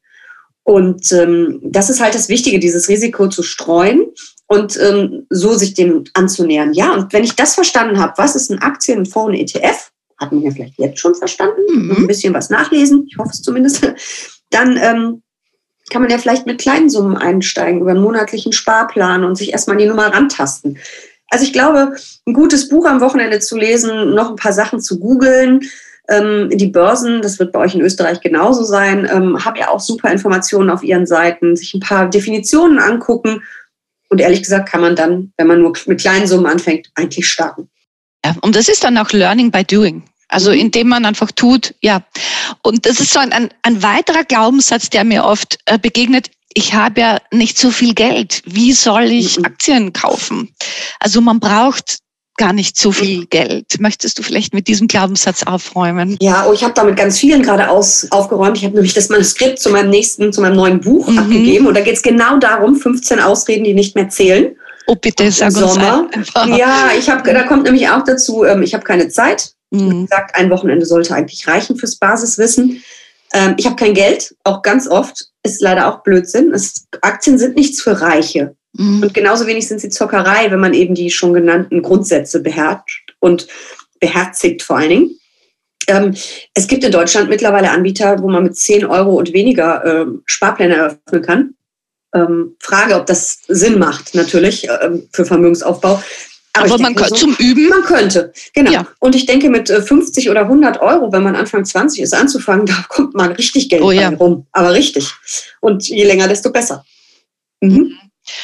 [SPEAKER 3] Und ähm, das ist halt das Wichtige, dieses Risiko zu streuen und ähm, so sich dem anzunähern. Ja, und wenn ich das verstanden habe, was ist ein Aktien, ein Fonds, ein ETF, hat man ja vielleicht jetzt schon verstanden, mhm. ein bisschen was nachlesen, ich hoffe es zumindest, dann ähm, kann man ja vielleicht mit kleinen Summen einsteigen über einen monatlichen Sparplan und sich erstmal die Nummer rantasten. Also ich glaube, ein gutes Buch am Wochenende zu lesen, noch ein paar Sachen zu googeln, ähm, die Börsen, das wird bei euch in Österreich genauso sein, ähm, haben ja auch super Informationen auf ihren Seiten, sich ein paar Definitionen angucken und ehrlich gesagt kann man dann, wenn man nur mit kleinen Summen anfängt, eigentlich starten.
[SPEAKER 2] Ja, und das ist dann auch Learning by Doing. Also mhm. indem man einfach tut, ja. Und das ist so ein, ein, ein weiterer Glaubenssatz, der mir oft äh, begegnet. Ich habe ja nicht so viel Geld. Wie soll ich mhm. Aktien kaufen? Also man braucht gar nicht so viel Geld. Möchtest du vielleicht mit diesem Glaubenssatz aufräumen?
[SPEAKER 3] Ja, oh, ich habe damit ganz vielen gerade aus, aufgeräumt. Ich habe nämlich das Manuskript zu meinem nächsten, zu meinem neuen Buch mhm. abgegeben. Und da geht es genau darum, 15 Ausreden, die nicht mehr zählen.
[SPEAKER 2] Oh, bitte, sag uns
[SPEAKER 3] Sommer. Einfach. Ja, ich habe, da kommt nämlich auch dazu, ähm, ich habe keine Zeit. Mhm. Wie gesagt, ein Wochenende sollte eigentlich reichen fürs Basiswissen. Ähm, ich habe kein Geld, auch ganz oft. Ist leider auch Blödsinn. Es, Aktien sind nichts für Reiche. Mhm. Und genauso wenig sind sie Zockerei, wenn man eben die schon genannten Grundsätze beherrscht und beherzigt vor allen Dingen. Ähm, es gibt in Deutschland mittlerweile Anbieter, wo man mit 10 Euro und weniger ähm, Sparpläne eröffnen kann. Ähm, Frage, ob das Sinn macht, natürlich, ähm, für Vermögensaufbau.
[SPEAKER 2] Aber, Aber man könnte so, zum Üben?
[SPEAKER 3] Man könnte, genau. Ja. Und ich denke, mit 50 äh, oder 100 Euro, wenn man Anfang 20 ist, anzufangen, da kommt man richtig Geld oh, ja. rum. Aber richtig. Und je länger, desto besser.
[SPEAKER 2] Mhm. mhm.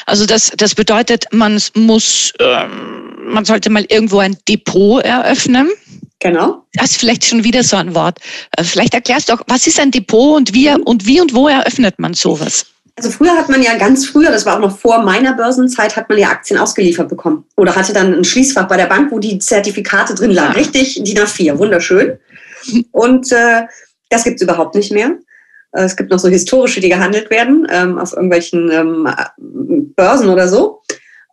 [SPEAKER 2] Also das, das bedeutet, man muss, ähm, man sollte mal irgendwo ein Depot eröffnen.
[SPEAKER 3] Genau.
[SPEAKER 2] Das ist vielleicht schon wieder so ein Wort. Äh, vielleicht erklärst du auch, was ist ein Depot und wie, und wie und wo eröffnet man sowas?
[SPEAKER 3] Also früher hat man ja ganz früher, das war auch noch vor meiner Börsenzeit, hat man ja Aktien ausgeliefert bekommen. Oder hatte dann ein Schließfach bei der Bank, wo die Zertifikate drin lagen. Ja. Richtig, DIN A4, wunderschön. Und äh, das gibt's überhaupt nicht mehr. Äh, es gibt noch so historische, die gehandelt werden ähm, auf irgendwelchen ähm, Börsen oder so.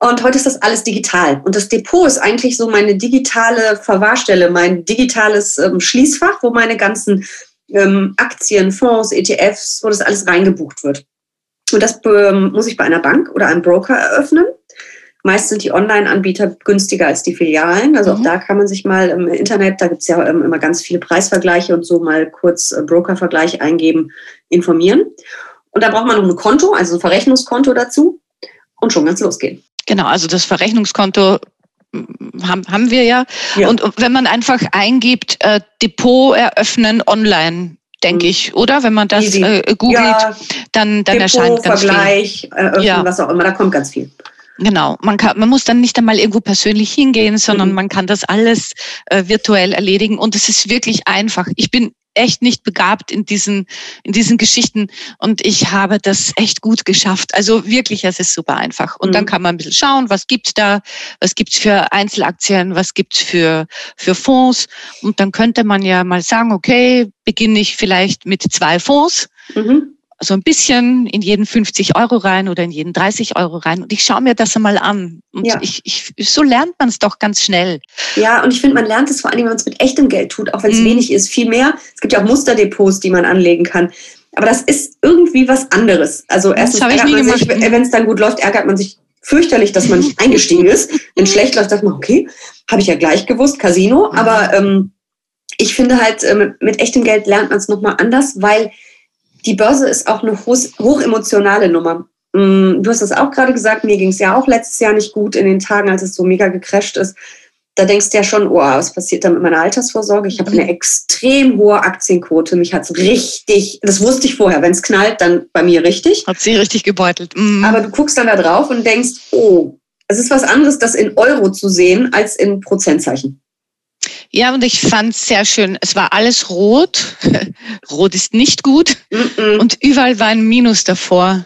[SPEAKER 3] Und heute ist das alles digital. Und das Depot ist eigentlich so meine digitale Verwahrstelle, mein digitales ähm, Schließfach, wo meine ganzen ähm, Aktien, Fonds, ETFs, wo das alles reingebucht wird. Und das muss ich bei einer Bank oder einem Broker eröffnen. Meist sind die Online-Anbieter günstiger als die Filialen. Also mhm. auch da kann man sich mal im Internet, da gibt es ja ähm, immer ganz viele Preisvergleiche und so mal kurz äh, Broker-Vergleich eingeben, informieren. Und da braucht man noch ein Konto, also ein Verrechnungskonto dazu und schon ganz losgehen.
[SPEAKER 2] Genau, also das Verrechnungskonto haben, haben wir ja. ja. Und wenn man einfach eingibt, äh, Depot eröffnen online, denke mhm. ich, oder? Wenn man das äh, googelt, ja, dann, dann Depot, erscheint ganz
[SPEAKER 3] Vergleich, viel. Eröffnen, ja. was auch immer, da kommt ganz viel.
[SPEAKER 2] Genau, man, kann, man muss dann nicht einmal irgendwo persönlich hingehen, sondern mhm. man kann das alles äh, virtuell erledigen und es ist wirklich einfach. Ich bin echt nicht begabt in diesen, in diesen Geschichten und ich habe das echt gut geschafft. Also wirklich, es ist super einfach. Und mhm. dann kann man ein bisschen schauen, was gibt's da, was gibt's für Einzelaktien, was gibt's für, für Fonds und dann könnte man ja mal sagen, okay, beginne ich vielleicht mit zwei Fonds. Mhm so ein bisschen in jeden 50 Euro rein oder in jeden 30 Euro rein. Und ich schaue mir das einmal an. Und ja. ich, ich, so lernt man es doch ganz schnell.
[SPEAKER 3] Ja, und ich finde, man lernt es vor allem, wenn man es mit echtem Geld tut, auch wenn es mm. wenig ist. Viel mehr. Es gibt ja auch Musterdepots, die man anlegen kann. Aber das ist irgendwie was anderes. Also erstens ärgert man sich, wenn es dann gut läuft, ärgert man sich fürchterlich, dass man nicht eingestiegen ist. Wenn schlecht läuft, sagt man, okay, habe ich ja gleich gewusst, Casino. Aber ähm, ich finde halt, äh, mit echtem Geld lernt man es nochmal anders, weil die Börse ist auch eine hochemotionale Nummer. Mm, du hast es auch gerade gesagt, mir ging es ja auch letztes Jahr nicht gut in den Tagen, als es so mega gecrasht ist. Da denkst du ja schon, oh, was passiert da mit meiner Altersvorsorge? Ich habe eine extrem hohe Aktienquote. Mich hat es richtig, das wusste ich vorher, wenn es knallt, dann bei mir richtig.
[SPEAKER 2] Hat sie richtig gebeutelt. Mhm.
[SPEAKER 3] Aber du guckst dann da drauf und denkst, oh, es ist was anderes, das in Euro zu sehen, als in Prozentzeichen.
[SPEAKER 2] Ja, und ich fand es sehr schön. Es war alles rot. rot ist nicht gut. Mm -mm. Und überall war ein Minus davor.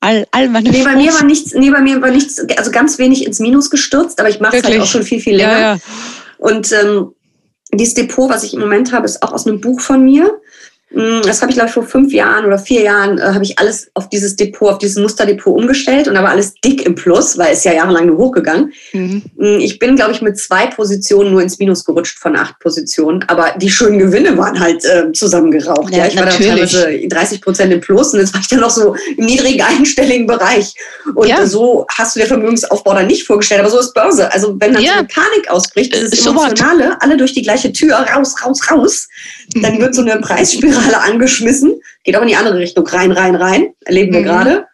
[SPEAKER 2] All, all meine
[SPEAKER 3] nee, bei mir war nichts, nee, bei mir war nichts, also ganz wenig ins Minus gestürzt, aber ich mache es halt auch schon viel, viel länger. Ja, ja. Und ähm, dieses Depot, was ich im Moment habe, ist auch aus einem Buch von mir. Mm, das habe ich, glaube ich, vor fünf Jahren oder vier Jahren äh, habe ich alles auf dieses Depot, auf dieses Musterdepot umgestellt und war alles dick im Plus, weil es ja jahrelang nur hochgegangen. Mhm. Mm, ich bin, glaube ich, mit zwei Positionen nur ins Minus gerutscht von acht Positionen, aber die schönen Gewinne waren halt äh, zusammengeraucht. Ja, ja. Ich natürlich. war da teilweise 30 Prozent im Plus und jetzt war ich dann noch so im niedrigen einstelligen Bereich. Und ja. so hast du dir Vermögensaufbau dann nicht vorgestellt, aber so ist Börse. Also wenn dann ja. so eine Panik ausbricht, dieses äh, Emotionale, alle durch die gleiche Tür, raus, raus, raus, dann wird so eine Preisspirale alle angeschmissen, geht auch in die andere Richtung, rein, rein, rein, erleben wir mhm. gerade.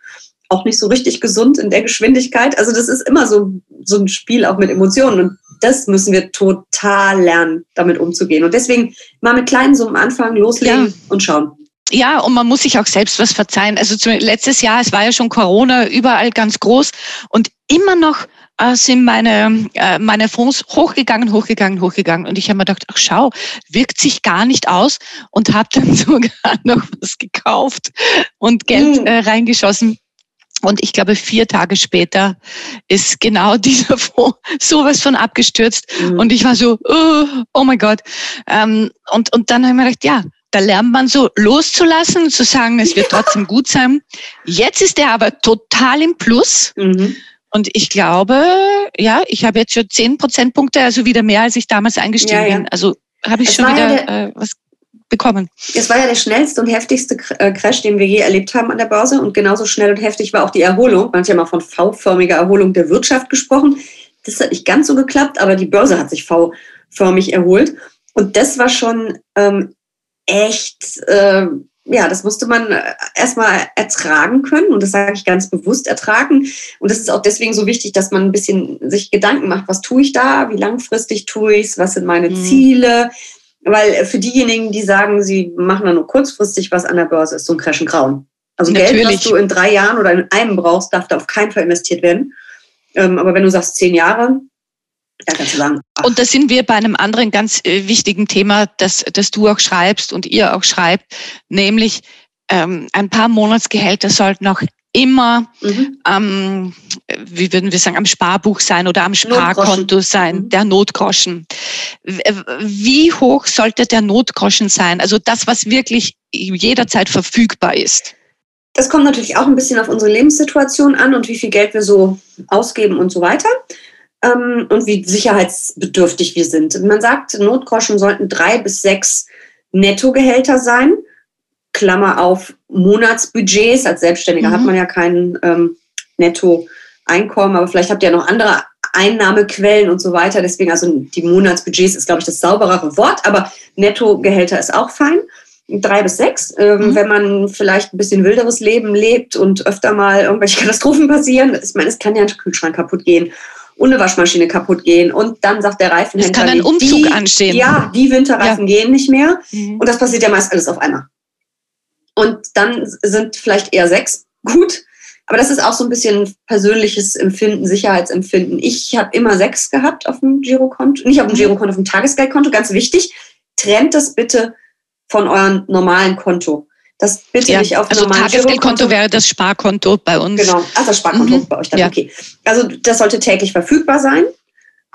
[SPEAKER 3] Auch nicht so richtig gesund in der Geschwindigkeit. Also das ist immer so, so ein Spiel auch mit Emotionen. Und das müssen wir total lernen, damit umzugehen. Und deswegen mal mit kleinen Summen anfangen, loslegen ja. und schauen.
[SPEAKER 2] Ja, und man muss sich auch selbst was verzeihen. Also letztes Jahr, es war ja schon Corona überall ganz groß und immer noch äh, sind meine, äh, meine Fonds hochgegangen, hochgegangen, hochgegangen. Und ich habe mir gedacht, ach schau, wirkt sich gar nicht aus und habe dann sogar noch was gekauft und Geld mhm. äh, reingeschossen. Und ich glaube, vier Tage später ist genau dieser Fonds sowas von abgestürzt. Mhm. Und ich war so, oh, oh mein Gott. Ähm, und, und dann habe ich mir gedacht, ja, da lernt man so loszulassen, zu sagen, es wird trotzdem gut sein. Jetzt ist er aber total im Plus. Mhm. Und ich glaube, ja, ich habe jetzt schon zehn Prozentpunkte, also wieder mehr, als ich damals eingestiegen ja, ja. bin. Also habe ich es schon wieder ja äh, was bekommen.
[SPEAKER 3] Es war ja der schnellste und heftigste äh, Crash, den wir je erlebt haben an der Börse. Und genauso schnell und heftig war auch die Erholung. Man hat ja mal von V-förmiger Erholung der Wirtschaft gesprochen. Das hat nicht ganz so geklappt, aber die Börse hat sich V-förmig erholt. Und das war schon ähm, echt äh, ja, das musste man äh, erstmal ertragen können und das sage ich ganz bewusst ertragen. Und das ist auch deswegen so wichtig, dass man ein bisschen sich Gedanken macht, was tue ich da, wie langfristig tue ich es, was sind meine mhm. Ziele. Weil äh, für diejenigen, die sagen, sie machen da nur kurzfristig was an der Börse, ist so ein Crash ein Grauen. Also Natürlich. Geld, was du in drei Jahren oder in einem brauchst, darf da auf keinen Fall investiert werden. Ähm, aber wenn du sagst zehn Jahre,
[SPEAKER 2] ja. Und da sind wir bei einem anderen ganz äh, wichtigen Thema, das, das du auch schreibst und ihr auch schreibt, nämlich ähm, ein paar Monatsgehälter sollten auch immer, mhm. ähm, wie würden wir sagen, am Sparbuch sein oder am Sparkonto sein, mhm. der Notgroschen. Wie hoch sollte der Notgroschen sein? Also das, was wirklich jederzeit verfügbar ist.
[SPEAKER 3] Das kommt natürlich auch ein bisschen auf unsere Lebenssituation an und wie viel Geld wir so ausgeben und so weiter ähm, und wie sicherheitsbedürftig wir sind. Man sagt, Notgroschen sollten drei bis sechs Nettogehälter sein. Klammer auf Monatsbudgets. Als Selbstständiger mhm. hat man ja kein ähm, Nettoeinkommen, aber vielleicht habt ihr ja noch andere Einnahmequellen und so weiter. Deswegen, also die Monatsbudgets ist, glaube ich, das sauberere Wort, aber Nettogehälter ist auch fein. Drei bis sechs. Ähm, mhm. Wenn man vielleicht ein bisschen wilderes Leben lebt und öfter mal irgendwelche Katastrophen passieren, ich meine, es kann ja ein Kühlschrank kaputt gehen und eine Waschmaschine kaputt gehen. Und dann sagt der Reifenhändler,
[SPEAKER 2] es kann ein Umzug die, anstehen.
[SPEAKER 3] Ja, die Winterreifen ja. gehen nicht mehr. Mhm. Und das passiert ja meist alles auf einmal. Und dann sind vielleicht eher sechs gut. Aber das ist auch so ein bisschen persönliches Empfinden, Sicherheitsempfinden. Ich habe immer sechs gehabt auf dem Girokonto, nicht auf dem mhm. Girokonto, auf dem Tagesgeldkonto. Ganz wichtig, trennt das bitte von eurem normalen Konto. Das bitte ja, nicht auf
[SPEAKER 2] Also Tagesgeldkonto wäre das Sparkonto bei uns.
[SPEAKER 3] Genau, ach, das Sparkonto mhm. bei euch dann, ja. okay. Also das sollte täglich verfügbar sein,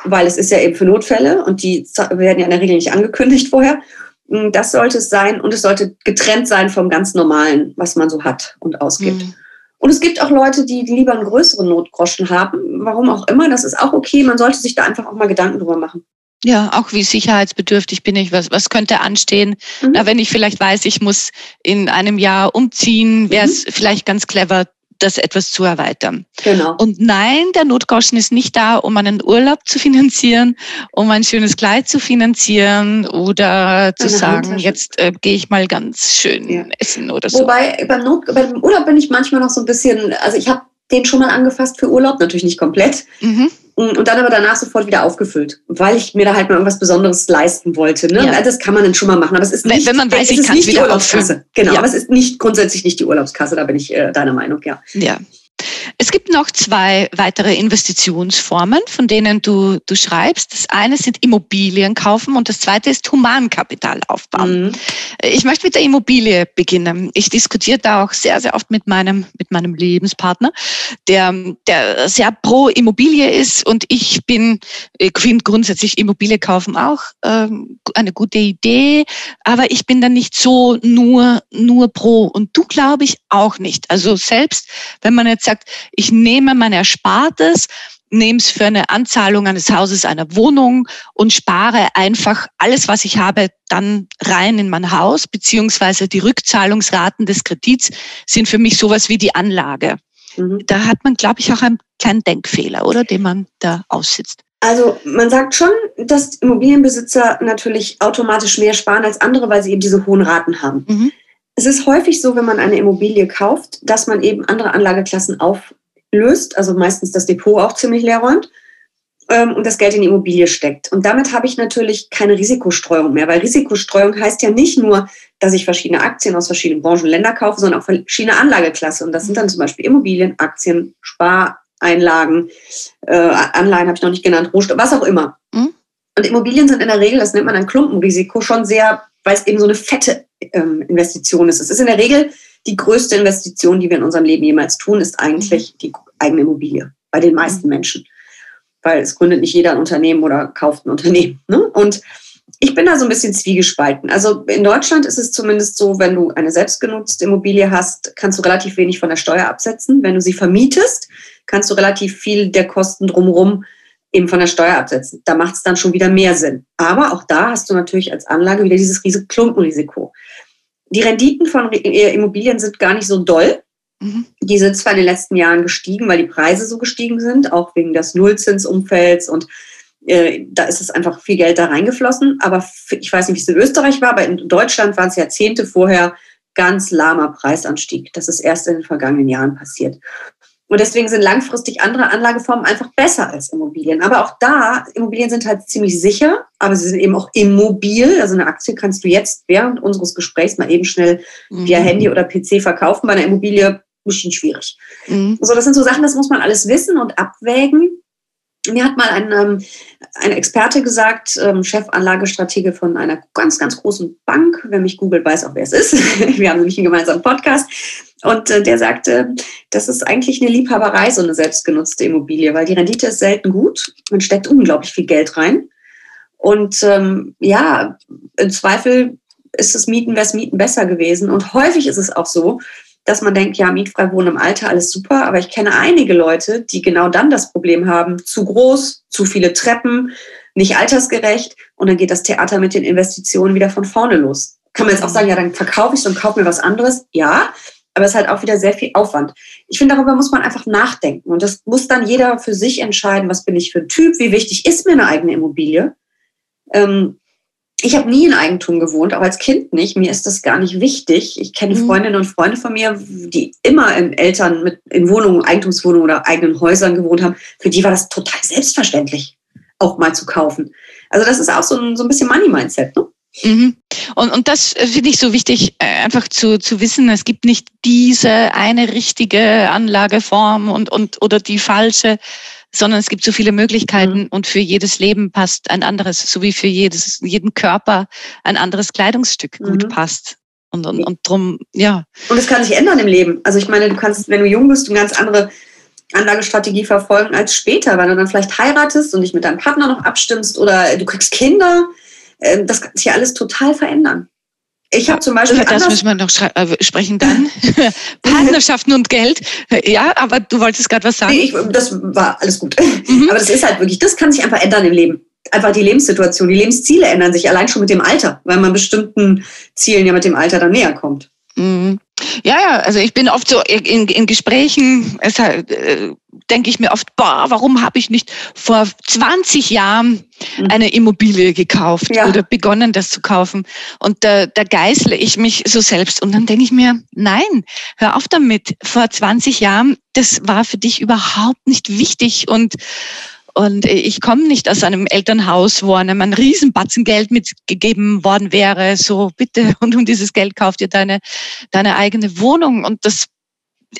[SPEAKER 3] weil es ist ja eben für Notfälle und die werden ja in der Regel nicht angekündigt vorher. Mm, das sollte es sein und es sollte getrennt sein vom ganz Normalen, was man so hat und ausgibt. Mhm. Und es gibt auch Leute, die lieber einen größeren Notgroschen haben. Warum auch immer, das ist auch okay. Man sollte sich da einfach auch mal Gedanken drüber machen.
[SPEAKER 2] Ja, auch wie sicherheitsbedürftig bin ich. Was, was könnte anstehen? Mhm. Na, wenn ich vielleicht weiß, ich muss in einem Jahr umziehen, wäre es mhm. vielleicht ganz clever, das etwas zu erweitern.
[SPEAKER 3] Genau.
[SPEAKER 2] Und nein, der Notgroschen ist nicht da, um einen Urlaub zu finanzieren, um ein schönes Kleid zu finanzieren oder zu
[SPEAKER 3] Eine
[SPEAKER 2] sagen,
[SPEAKER 3] Handtasche.
[SPEAKER 2] jetzt äh, gehe ich mal ganz schön
[SPEAKER 3] Ja.
[SPEAKER 2] essen oder so.
[SPEAKER 3] Wobei beim, Not, beim Urlaub bin ich manchmal noch so ein bisschen, also ich habe den schon mal angefasst für Urlaub, natürlich nicht komplett.
[SPEAKER 2] Mhm.
[SPEAKER 3] Und dann aber danach sofort wieder aufgefüllt, weil ich mir da halt mal irgendwas Besonderes leisten wollte. Ne?
[SPEAKER 2] Ja.
[SPEAKER 3] Das kann man dann schon mal machen, aber es ist nicht,
[SPEAKER 2] wenn man weiß,
[SPEAKER 3] es
[SPEAKER 2] ich
[SPEAKER 3] ist
[SPEAKER 2] kann's
[SPEAKER 3] nicht die Urlaubskasse.
[SPEAKER 2] auffüllen.
[SPEAKER 3] Genau,
[SPEAKER 2] Ja.
[SPEAKER 3] aber es ist nicht grundsätzlich nicht die Urlaubskasse, da bin ich äh, deiner Meinung, ja.
[SPEAKER 2] Ja. Es gibt noch zwei weitere Investitionsformen, von denen du, du schreibst. Das eine sind Immobilien kaufen und das zweite ist Humankapital aufbauen.
[SPEAKER 3] Mhm.
[SPEAKER 2] Ich möchte mit der Immobilie beginnen. Ich diskutiere da auch sehr, sehr oft mit meinem, mit meinem Lebenspartner, der, der sehr pro Immobilie ist und ich bin, ich finde grundsätzlich Immobilie kaufen auch ähm, eine gute Idee, aber ich bin dann nicht so nur, nur pro und du glaube ich auch nicht. Also selbst wenn man jetzt sagt, ich nehme mein Erspartes, nehme es für eine Anzahlung eines Hauses, einer Wohnung und spare einfach alles, was ich habe, dann rein in mein Haus, beziehungsweise die Rückzahlungsraten des Kredits sind für mich sowas wie die Anlage.
[SPEAKER 3] Mhm.
[SPEAKER 2] Da hat man, glaube ich, auch einen kleinen Denkfehler, oder, den man da aussitzt.
[SPEAKER 3] Also man sagt schon, dass Immobilienbesitzer natürlich automatisch mehr sparen als andere, weil sie eben diese hohen Raten haben.
[SPEAKER 2] Mhm.
[SPEAKER 3] Es ist häufig so, wenn man eine Immobilie kauft, dass man eben andere Anlageklassen auflöst, also meistens das Depot auch ziemlich leer räumt ähm, und das Geld in die Immobilie steckt. Und damit habe ich natürlich keine Risikostreuung mehr, weil Risikostreuung heißt ja nicht nur, dass ich verschiedene Aktien aus verschiedenen Branchen und Ländern kaufe, sondern auch verschiedene Anlageklassen. Und das sind dann zum Beispiel Immobilien, Aktien, Spareinlagen, äh, Anleihen habe ich noch nicht genannt, Rohstoff, was auch immer.
[SPEAKER 2] Mhm.
[SPEAKER 3] Und Immobilien sind in der Regel, das nennt man ein Klumpenrisiko, schon sehr, weil es eben so eine fette Investition ist. Es ist in der Regel die größte Investition, die wir in unserem Leben jemals tun, ist eigentlich die eigene Immobilie bei den meisten Menschen. Weil es gründet nicht jeder ein Unternehmen oder kauft ein Unternehmen. Ne? Und ich bin da so ein bisschen zwiegespalten. Also in Deutschland ist es zumindest so, wenn du eine selbstgenutzte Immobilie hast, kannst du relativ wenig von der Steuer absetzen. Wenn du sie vermietest, kannst du relativ viel der Kosten drumherum eben von der Steuer absetzen. Da macht es dann schon wieder mehr Sinn. Aber auch da hast du natürlich als Anlage wieder dieses riesige Klumpenrisiko. Die Renditen von äh, Immobilien sind gar nicht so doll.
[SPEAKER 2] Mhm.
[SPEAKER 3] Die sind zwar in den letzten Jahren gestiegen, weil die Preise so gestiegen sind, auch wegen des Nullzinsumfelds und äh, da ist es einfach viel Geld da reingeflossen. Aber ich weiß nicht, wie es in Österreich war, aber in Deutschland waren es Jahrzehnte vorher ganz lahmer Preisanstieg. Das ist erst in den vergangenen Jahren passiert. Und deswegen sind langfristig andere Anlageformen einfach besser als Immobilien. Aber auch da, Immobilien sind halt ziemlich sicher, aber sie sind eben auch immobil. Also eine Aktie kannst du jetzt während unseres Gesprächs mal eben schnell via
[SPEAKER 2] Mhm.
[SPEAKER 3] Handy oder PC verkaufen. Bei einer Immobilie ein bisschen schwierig.
[SPEAKER 2] Mhm.
[SPEAKER 3] So, das sind so Sachen, das muss man alles wissen und abwägen. Mir hat mal ein, ähm, ein Experte gesagt, ähm, Chefanlagestratege von einer ganz, ganz großen Bank. Wer mich googelt, weiß auch, wer es ist. Wir haben nämlich einen gemeinsamen Podcast. Und äh, der sagte, das ist eigentlich eine Liebhaberei, so eine selbstgenutzte Immobilie, weil die Rendite ist selten gut. Man steckt unglaublich viel Geld rein. Und ähm, ja, im Zweifel ist das Mieten, wäre es Mieten besser gewesen. Und häufig ist es auch so, dass man denkt, ja, mietfrei wohnen im Alter, alles super. Aber ich kenne einige Leute, die genau dann das Problem haben, zu groß, zu viele Treppen, nicht altersgerecht. Und dann geht das Theater mit den Investitionen wieder von vorne los. Kann man jetzt auch sagen, ja, dann verkaufe ich es und kaufe mir was anderes. Ja, aber es ist halt auch wieder sehr viel Aufwand. Ich finde, darüber muss man einfach nachdenken. Und das muss dann jeder für sich entscheiden, was bin ich für ein Typ, wie wichtig ist mir eine eigene Immobilie. Ähm, ich habe nie in Eigentum gewohnt, auch als Kind nicht. Mir ist das gar nicht wichtig. Ich kenne
[SPEAKER 2] Mhm.
[SPEAKER 3] Freundinnen und Freunde von mir, die immer in Eltern mit in Wohnungen, Eigentumswohnungen oder eigenen Häusern gewohnt haben. Für die war das total selbstverständlich, auch mal zu kaufen. Also das ist auch so ein, so ein bisschen Money-Mindset. Ne?
[SPEAKER 2] Mhm. Und, und das finde ich so wichtig, äh, einfach zu, zu wissen, es gibt nicht diese eine richtige Anlageform und, und oder die falsche, sondern es gibt so viele Möglichkeiten
[SPEAKER 3] Mhm.
[SPEAKER 2] und für jedes Leben passt ein anderes, so wie für jedes, jeden Körper ein anderes Kleidungsstück gut
[SPEAKER 3] Mhm.
[SPEAKER 2] passt. Und, und, und drum, ja.
[SPEAKER 3] Und es kann sich ändern im Leben. Also ich meine, du kannst, wenn du jung bist, eine ganz andere Anlagestrategie verfolgen als später, weil du dann vielleicht heiratest und dich mit deinem Partner noch abstimmst oder du kriegst Kinder. Ähm, Das kann sich ja alles total verändern. Ich habe zum Beispiel
[SPEAKER 2] Über das
[SPEAKER 3] anders,
[SPEAKER 2] müssen wir noch äh, sprechen dann. Partnerschaften und Geld. Ja, aber du wolltest gerade was sagen.
[SPEAKER 3] Nee, ich, das war alles gut.
[SPEAKER 2] Mhm.
[SPEAKER 3] Aber das ist halt wirklich, das kann sich einfach ändern im Leben. Einfach die Lebenssituation, die Lebensziele ändern sich allein schon mit dem Alter, weil man bestimmten Zielen ja mit dem Alter dann näher kommt.
[SPEAKER 2] Mhm. Ja, ja, also ich bin oft so in, in Gesprächen, es, äh, denke ich mir oft, boah, warum habe ich nicht vor 20 Jahren mhm. eine Immobilie gekauft ja. oder begonnen, das zu kaufen? Und da, da geißle ich mich so selbst. Und dann denke ich mir, nein, hör auf damit. Vor 20 Jahren, das war für dich überhaupt nicht wichtig und und ich komme nicht aus einem Elternhaus, wo einem ein Riesenbatzen Geld mitgegeben worden wäre. So, bitte, und um dieses Geld kauft ihr deine, deine eigene Wohnung. Und das,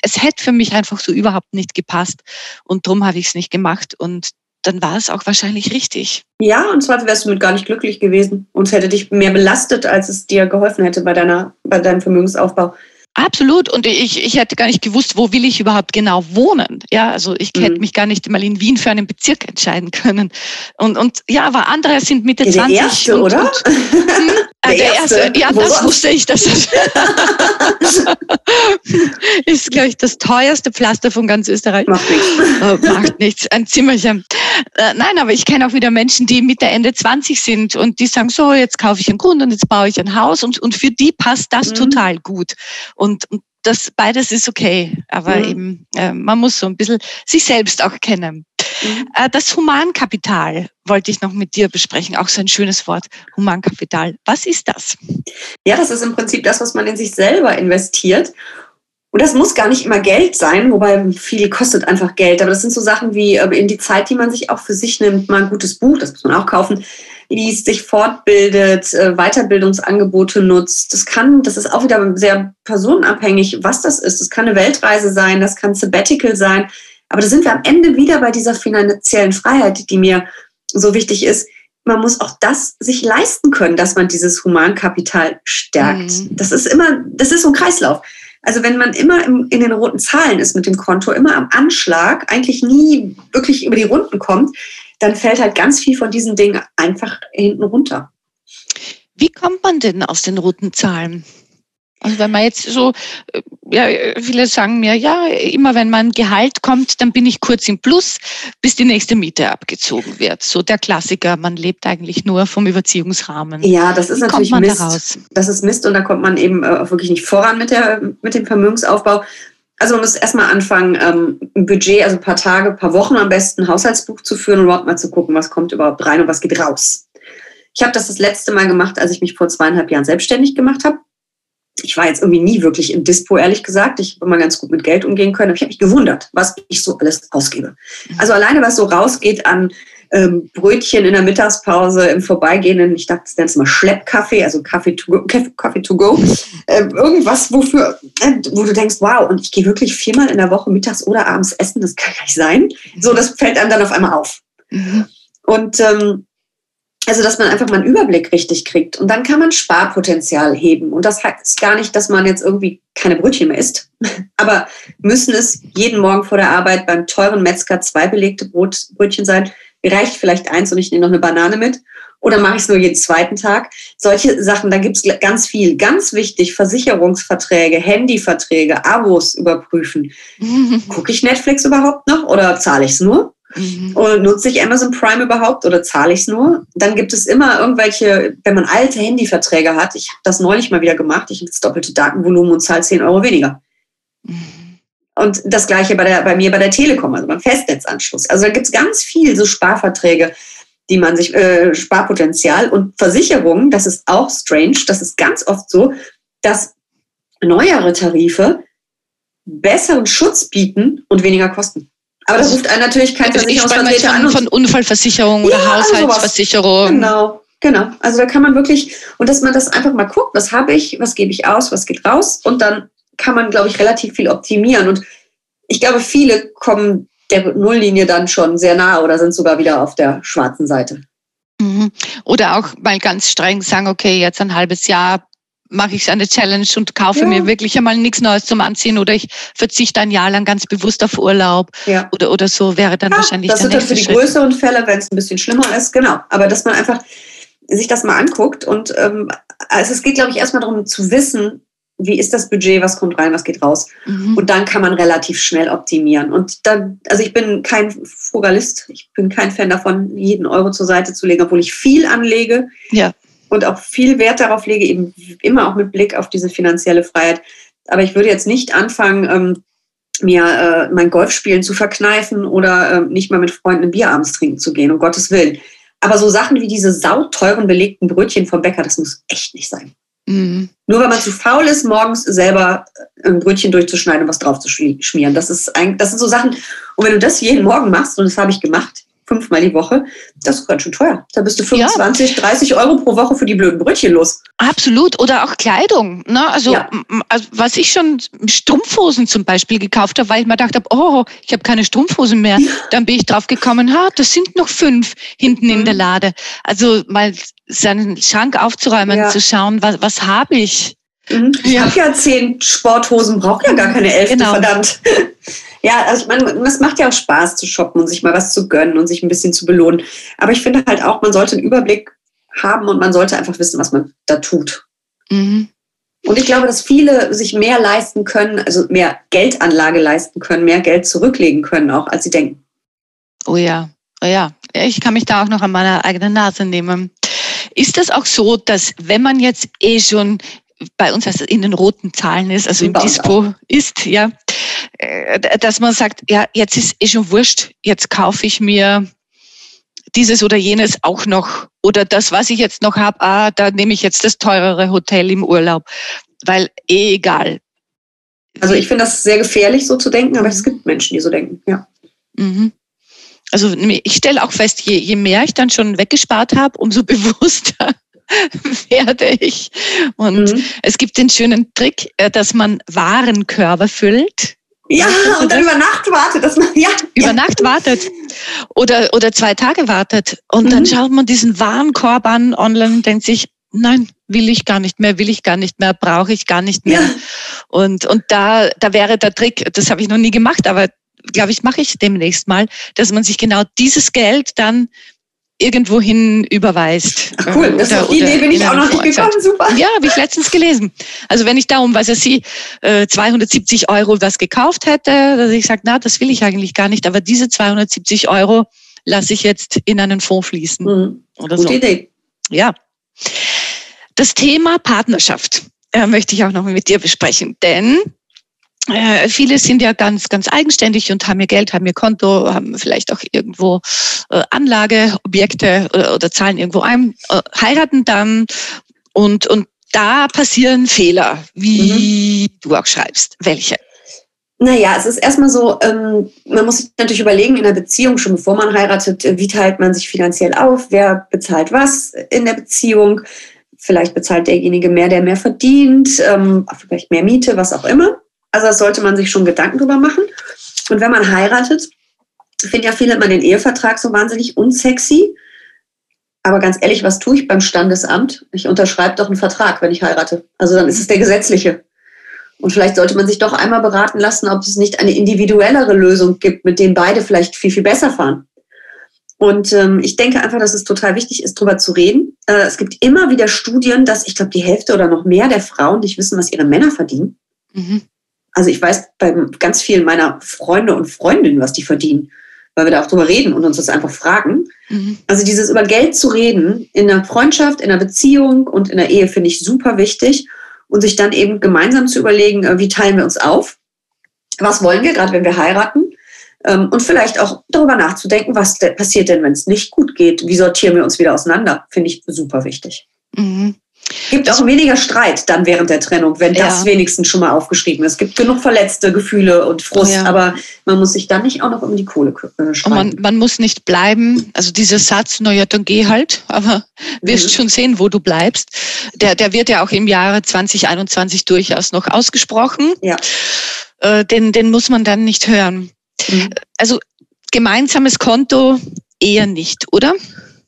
[SPEAKER 2] es hätte für mich einfach so überhaupt nicht gepasst. Und darum habe ich es nicht gemacht. Und dann war es auch wahrscheinlich richtig.
[SPEAKER 3] Ja, und zwar wärst du mit gar nicht glücklich gewesen. Und es hätte dich mehr belastet, als es dir geholfen hätte bei, deiner, bei deinem Vermögensaufbau.
[SPEAKER 2] Absolut. Und ich, ich hätte gar nicht gewusst, wo will ich überhaupt genau wohnen. Ja, also ich mhm. hätte mich gar nicht mal in Wien für einen Bezirk entscheiden können. Und, und ja, aber andere sind Mitte
[SPEAKER 3] der
[SPEAKER 2] 20.
[SPEAKER 3] Erste,
[SPEAKER 2] und,
[SPEAKER 3] oder?
[SPEAKER 2] Und, hm, der, der erste. erste. Ja, wo das wusste ich. Das ist, glaube ich, das teuerste Pflaster von ganz Österreich.
[SPEAKER 3] Macht nichts.
[SPEAKER 2] Oh, macht nichts. Ein Zimmerchen. Äh, nein, aber ich kenne auch wieder Menschen, die Mitte, Ende 20 sind und die sagen, so, jetzt kaufe ich einen Grund und jetzt baue ich ein Haus und, und für die passt das mhm. total gut. Und, und das beides ist okay, aber mhm. eben äh, man muss so ein bisschen sich selbst auch kennen. Mhm. Äh, das Humankapital wollte ich noch mit dir besprechen, auch so ein schönes Wort, Humankapital. Was ist das?
[SPEAKER 3] Ja, das ist im Prinzip das, was man in sich selber investiert. Und das muss gar nicht immer Geld sein, wobei viel kostet einfach Geld. Aber das sind so Sachen wie äh, in die Zeit, die man sich auch für sich nimmt, mal ein gutes Buch, das muss man auch kaufen, liest, sich fortbildet, äh, Weiterbildungsangebote nutzt. Das kann, das ist auch wieder sehr personenabhängig, was das ist. Das kann eine Weltreise sein, das kann Sabbatical sein. Aber da sind wir am Ende wieder bei dieser finanziellen Freiheit, die mir so wichtig ist. Man muss auch das sich leisten können, dass man dieses Humankapital stärkt. Mhm. Das ist immer, das ist so ein Kreislauf. Also wenn man immer im, in den roten Zahlen ist mit dem Konto, immer am Anschlag, eigentlich nie wirklich über die Runden kommt, dann fällt halt ganz viel von diesen Dingen einfach hinten runter.
[SPEAKER 2] Wie kommt man denn aus den roten Zahlen? Also wenn man jetzt so, äh, ja, viele sagen mir, ja, immer wenn mein Gehalt kommt, dann bin ich kurz im Plus, bis die nächste Miete abgezogen wird. So der Klassiker, man lebt eigentlich nur vom Überziehungsrahmen.
[SPEAKER 3] Ja, das ist Wie natürlich Mist. Daraus? Das ist Mist und da kommt man eben auch äh, wirklich nicht voran mit, der, mit dem Vermögensaufbau. Also man muss erstmal anfangen, ähm, ein Budget, also ein paar Tage, ein paar Wochen am besten ein Haushaltsbuch zu führen und überhaupt mal zu gucken, was kommt überhaupt rein und was geht raus. Ich habe das das letzte Mal gemacht, als ich mich vor zweieinhalb Jahren selbstständig gemacht habe ich war jetzt irgendwie nie wirklich im Dispo, ehrlich gesagt. Ich habe immer ganz gut mit Geld umgehen können. Aber ich habe mich gewundert, was ich so alles ausgebe. Mhm. Also alleine, was so rausgeht an ähm, Brötchen in der Mittagspause im Vorbeigehenden, ich dachte, das nennt mal Schleppkaffee, also Kaffee to go, Kaffee to go. Äh, irgendwas, wofür, äh, wo du denkst, wow, und ich gehe wirklich viermal in der Woche mittags oder abends essen, das kann gar nicht sein. So, das fällt einem dann auf einmal auf. Mhm. Und ähm, also, dass man einfach mal einen Überblick richtig kriegt. Und dann kann man Sparpotenzial heben. Und das heißt gar nicht, dass man jetzt irgendwie keine Brötchen mehr isst. Aber müssen es jeden Morgen vor der Arbeit beim teuren Metzger zwei belegte Brot, Brötchen sein? Reicht vielleicht eins und ich nehme noch eine Banane mit? Oder mache ich es nur jeden zweiten Tag? Solche Sachen, da gibt es ganz viel. Ganz wichtig, Versicherungsverträge, Handyverträge, Abos überprüfen. Gucke ich Netflix überhaupt noch oder zahle ich es nur? Mhm. Und nutze ich Amazon Prime überhaupt oder zahle ich es nur? Dann gibt es immer irgendwelche, wenn man alte Handyverträge hat, ich habe das neulich mal wieder gemacht, ich habe das doppelte Datenvolumen und zahle 10 Euro weniger. Mhm. Und das gleiche bei, der, bei mir bei der Telekom, also beim Festnetzanschluss. Also da gibt es ganz viel so Sparverträge, die man sich, äh, Sparpotenzial und Versicherungen, das ist auch strange, das ist ganz oft so, dass neuere Tarife besseren Schutz bieten und weniger kosten. Aber das ruft einen natürlich kein Versicherungsvertreter
[SPEAKER 2] an. Von Unfallversicherung oder ja, Haushaltsversicherung.
[SPEAKER 3] Genau, genau. Also da kann man wirklich, und dass man das einfach mal guckt, was habe ich, was gebe ich aus, was geht raus. Und dann kann man, glaube ich, relativ viel optimieren. Und ich glaube, viele kommen der Nulllinie dann schon sehr nahe oder sind sogar wieder auf der schwarzen Seite.
[SPEAKER 2] Mhm. Oder auch mal ganz streng sagen, okay, jetzt ein halbes Jahr mache ich eine Challenge und kaufe ja. mir wirklich einmal nichts Neues zum Anziehen oder ich verzichte ein Jahr lang ganz bewusst auf Urlaub ja. oder, oder so wäre dann ja, wahrscheinlich
[SPEAKER 3] das der sind dann für die Schritt. größeren Fälle, wenn es ein bisschen schlimmer ist, genau. Aber dass man einfach sich das mal anguckt und ähm, also es geht, glaube ich, erstmal darum zu wissen, wie ist das Budget, was kommt rein, was geht raus. Mhm. Und dann kann man relativ schnell optimieren. Und dann, also ich bin kein Frugalist, ich bin kein Fan davon, jeden Euro zur Seite zu legen, obwohl ich viel anlege.
[SPEAKER 2] Ja und
[SPEAKER 3] auch viel Wert darauf lege, eben immer auch mit Blick auf diese finanzielle Freiheit, aber ich würde jetzt nicht anfangen, ähm, mir äh, mein Golfspielen zu verkneifen oder äh, nicht mal mit Freunden ein Bier abends trinken zu gehen, um Gottes Willen. Aber so Sachen wie diese sauteuren belegten Brötchen vom Bäcker, das muss echt nicht sein. Mhm. Nur weil man zu faul ist, morgens selber ein Brötchen durchzuschneiden und was drauf zu schmieren. Das, ist ein, das sind so Sachen. Und wenn du das jeden Morgen machst, und das habe ich gemacht, fünfmal die Woche, das ist ganz schön teuer. Da bist du 25, ja. 30 Euro pro Woche für die blöden Brötchen los.
[SPEAKER 2] Absolut. Oder auch Kleidung. Ne? Also, ja. also was ich schon Strumpfhosen zum Beispiel gekauft habe, weil ich mir gedacht habe, oh, ich habe keine Strumpfhosen mehr. Ja. Dann bin ich drauf gekommen, ha, das sind noch fünf hinten mhm. in der Lade. Also mal seinen Schrank aufzuräumen, zu schauen, was, was habe ich.
[SPEAKER 3] Mhm. Ich ja. habe ja zehn Sporthosen, brauche ja gar keine elfte, genau. verdammt. Ja, also man, es macht ja auch Spaß zu shoppen und sich mal was zu gönnen und sich ein bisschen zu belohnen. Aber ich finde halt auch, man sollte einen Überblick haben und man sollte einfach wissen, was man da tut. Mhm. Und ich glaube, dass viele sich mehr leisten können, also mehr Geldanlage leisten können, mehr Geld zurücklegen können, auch als sie denken.
[SPEAKER 2] Oh ja, oh ja. Ich kann mich da auch noch an meiner eigenen Nase nehmen. Ist das auch so, dass wenn man jetzt eh schon bei uns also in den roten Zahlen ist, also im Dispo ist, ja, dass man sagt, ja, jetzt ist eh schon wurscht, jetzt kaufe ich mir dieses oder jenes auch noch. Oder das, was ich jetzt noch habe, ah, da nehme ich jetzt das teurere Hotel im Urlaub. Weil eh egal.
[SPEAKER 3] Also ich finde das sehr gefährlich, so zu denken, aber es gibt Menschen, die so denken, ja. Mhm.
[SPEAKER 2] Also ich stelle auch fest, je, je mehr ich dann schon weggespart habe, umso bewusster werde ich. Und mhm. es gibt den schönen Trick, äh, dass man Warenkörbe füllt
[SPEAKER 3] ja, und dann über Nacht wartet, dass man, ja.
[SPEAKER 2] Über ja. Nacht wartet. Oder, oder zwei Tage wartet. Und mhm. dann schaut man diesen Warenkorb an online und denkt sich, nein, will ich gar nicht mehr, will ich gar nicht mehr, brauche ich gar nicht mehr. Ja. Und, und da, da wäre der Trick, das habe ich noch nie gemacht, aber glaube ich, mache ich demnächst mal, dass man sich genau dieses Geld dann irgendwohin überweist.
[SPEAKER 3] Ach cool, das oder, die Idee bin ich auch noch nicht gekommen, super.
[SPEAKER 2] Ja, habe ich letztens gelesen. Also wenn ich da um, was er sie, 270 Euro was gekauft hätte, dass ich sage, na, das will ich eigentlich gar nicht, aber diese 270 Euro lasse ich jetzt in einen Fonds fließen. Mhm. Oder Gute so. Idee. Ja. Das Thema Partnerschaft äh, möchte ich auch noch mit dir besprechen, denn äh, viele sind ja ganz, ganz eigenständig und haben ihr Geld, haben ihr Konto, haben vielleicht auch irgendwo äh, Anlageobjekte oder, äh, oder zahlen irgendwo ein, äh, heiraten dann und, und da passieren Fehler, wie mhm. du auch schreibst. Welche?
[SPEAKER 3] Naja, es ist erstmal so, ähm, man muss sich natürlich überlegen in der Beziehung, schon bevor man heiratet, wie teilt man sich finanziell auf, wer bezahlt was in der Beziehung. Vielleicht bezahlt derjenige mehr, der mehr verdient, ähm, vielleicht mehr Miete, was auch immer. Also das sollte man sich schon Gedanken drüber machen. Und wenn man heiratet, finden ja viele immer den Ehevertrag so wahnsinnig unsexy. Aber ganz ehrlich, was tue ich beim Standesamt? Ich unterschreibe doch einen Vertrag, wenn ich heirate. Also dann ist es der gesetzliche. Und vielleicht sollte man sich doch einmal beraten lassen, ob es nicht eine individuellere Lösung gibt, mit dem beide vielleicht viel, viel besser fahren. Und ähm, ich denke einfach, dass es total wichtig ist, darüber zu reden. Äh, es gibt immer wieder Studien, dass ich glaube, die Hälfte oder noch mehr der Frauen nicht wissen, was ihre Männer verdienen. Mhm. Also ich weiß bei ganz vielen meiner Freunde und Freundinnen, was die verdienen, weil wir da auch drüber reden und uns das einfach fragen. Mhm. Also dieses über Geld zu reden in einer Freundschaft, in einer Beziehung und in der Ehe finde ich super wichtig und sich dann eben gemeinsam zu überlegen, äh, wie teilen wir uns auf? Was wollen wir, gerade wenn wir heiraten? Ähm, und vielleicht auch darüber nachzudenken, was passiert denn, wenn es nicht gut geht? Wie sortieren wir uns wieder auseinander? Finde ich super wichtig. Mhm. Gibt auch weniger Streit dann während der Trennung, wenn das ja. wenigstens schon mal aufgeschrieben ist. Es gibt genug verletzte Gefühle und Frust, ja. aber man muss sich dann nicht auch noch um die Kohle äh,
[SPEAKER 2] streiten. Man, man, muss nicht bleiben. Also dieser Satz, naja, dann geh halt, aber wirst mhm. schon sehen, wo du bleibst. Der, der wird ja auch im Jahre 2021 durchaus noch ausgesprochen. Ja. Äh, den, den muss man dann nicht hören. Mhm. Also gemeinsames Konto eher nicht, oder?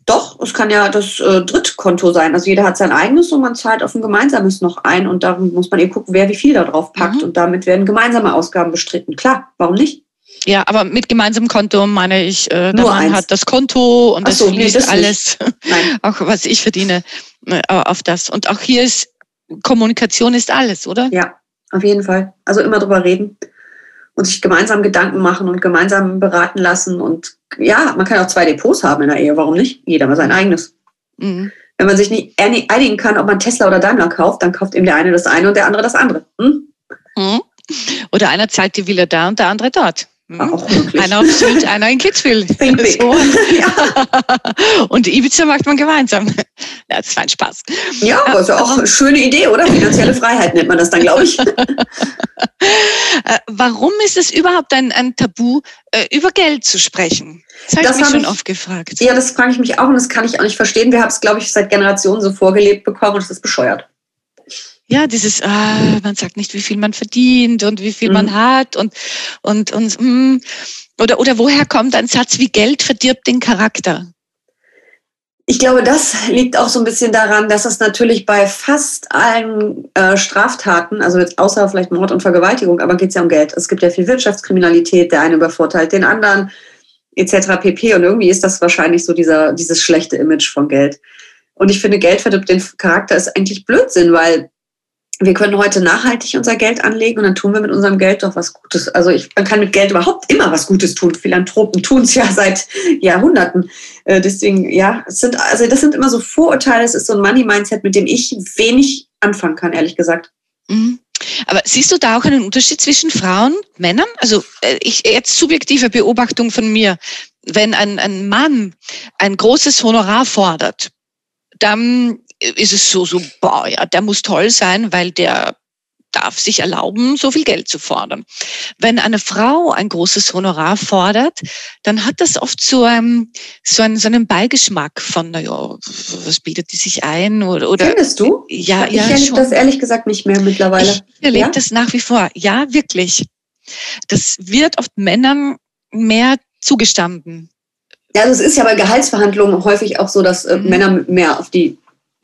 [SPEAKER 3] Doch, es kann ja das äh, Drittkonto sein. Also jeder hat sein eigenes und man zahlt auf ein gemeinsames noch ein und darum muss man eben gucken, wer wie viel da drauf packt. Mhm. Und damit werden gemeinsame Ausgaben bestritten. Klar, warum nicht?
[SPEAKER 2] Ja, aber mit gemeinsamem Konto meine ich, äh, der Nur Mann eins. hat das Konto und das so, fließt nee, das alles, auch was ich verdiene, äh, auf das. Und auch hier ist Kommunikation ist alles, oder?
[SPEAKER 3] Ja, auf jeden Fall. Also immer drüber reden und sich gemeinsam Gedanken machen und gemeinsam beraten lassen. Und ja, man kann auch zwei Depots haben in der Ehe, warum nicht? Jeder mal sein eigenes. Mhm. Wenn man sich nicht einigen kann, ob man Tesla oder Daimler kauft, dann kauft eben der eine das eine und der andere das andere. Hm?
[SPEAKER 2] Hm? Oder einer zahlt die Villa da und der andere dort.
[SPEAKER 3] Hm? Auch möglich.
[SPEAKER 2] Einer auf Sylt, einer in Kitzbühel. So. Und Ibiza macht man gemeinsam. Ja, das war ein Spaß.
[SPEAKER 3] Ja, aber ist ja auch eine schöne Idee, oder? Finanzielle Freiheit nennt man das dann, glaube ich.
[SPEAKER 2] Äh, Warum ist es überhaupt ein, ein Tabu, äh, über Geld zu sprechen? Das habe ich mich schon
[SPEAKER 3] ich-
[SPEAKER 2] oft gefragt.
[SPEAKER 3] Ja, das frage ich mich auch und das kann ich auch nicht verstehen. Wir haben es, glaube ich, seit Generationen so vorgelebt bekommen und es ist bescheuert.
[SPEAKER 2] Ja, dieses, ah, man sagt nicht, wie viel man verdient und wie viel man
[SPEAKER 3] Mhm.
[SPEAKER 2] hat und, und, und, mm. oder, oder woher kommt ein Satz wie Geld verdirbt den Charakter?
[SPEAKER 3] Ich glaube, das liegt auch so ein bisschen daran, dass es natürlich bei fast allen äh, Straftaten, also jetzt außer vielleicht Mord und Vergewaltigung, aber geht es ja um Geld. Es gibt ja viel Wirtschaftskriminalität, der eine übervorteilt den anderen, etc. pp. Und irgendwie ist das wahrscheinlich so dieser, dieses schlechte Image von Geld. Und ich finde, Geld verdirbt den Charakter ist eigentlich Blödsinn, weil wir können heute nachhaltig unser Geld anlegen und dann tun wir mit unserem Geld doch was Gutes. Also ich, man kann mit Geld überhaupt immer was Gutes tun. Philanthropen tun es ja seit Jahrhunderten. Äh, deswegen, ja, es sind, also das sind immer so Vorurteile, es ist so ein Money-Mindset, mit dem ich wenig anfangen kann, ehrlich gesagt.
[SPEAKER 2] Mhm. Aber siehst du da auch einen Unterschied zwischen Frauen, Männern? Also äh, ich jetzt subjektive Beobachtung von mir. Wenn ein, ein Mann ein großes Honorar fordert, dann ist es so, so, boah, ja, der muss toll sein, weil der darf sich erlauben, so viel Geld zu fordern. Wenn eine Frau ein großes Honorar fordert, dann hat das oft so, ähm, so, einen, so einen Beigeschmack von, naja, was bietet die sich ein? Oder, oder
[SPEAKER 3] Findest du?
[SPEAKER 2] ja,
[SPEAKER 3] ich
[SPEAKER 2] ja,
[SPEAKER 3] erlebe
[SPEAKER 2] schon.
[SPEAKER 3] das ehrlich gesagt nicht mehr mittlerweile.
[SPEAKER 2] Ich erlebe
[SPEAKER 3] Ja?
[SPEAKER 2] das nach wie vor. Ja, wirklich. Das wird oft Männern mehr zugestanden.
[SPEAKER 3] Ja, also es ist ja bei Gehaltsverhandlungen häufig auch so, dass äh,
[SPEAKER 2] Mhm.
[SPEAKER 3] Männer mehr auf die,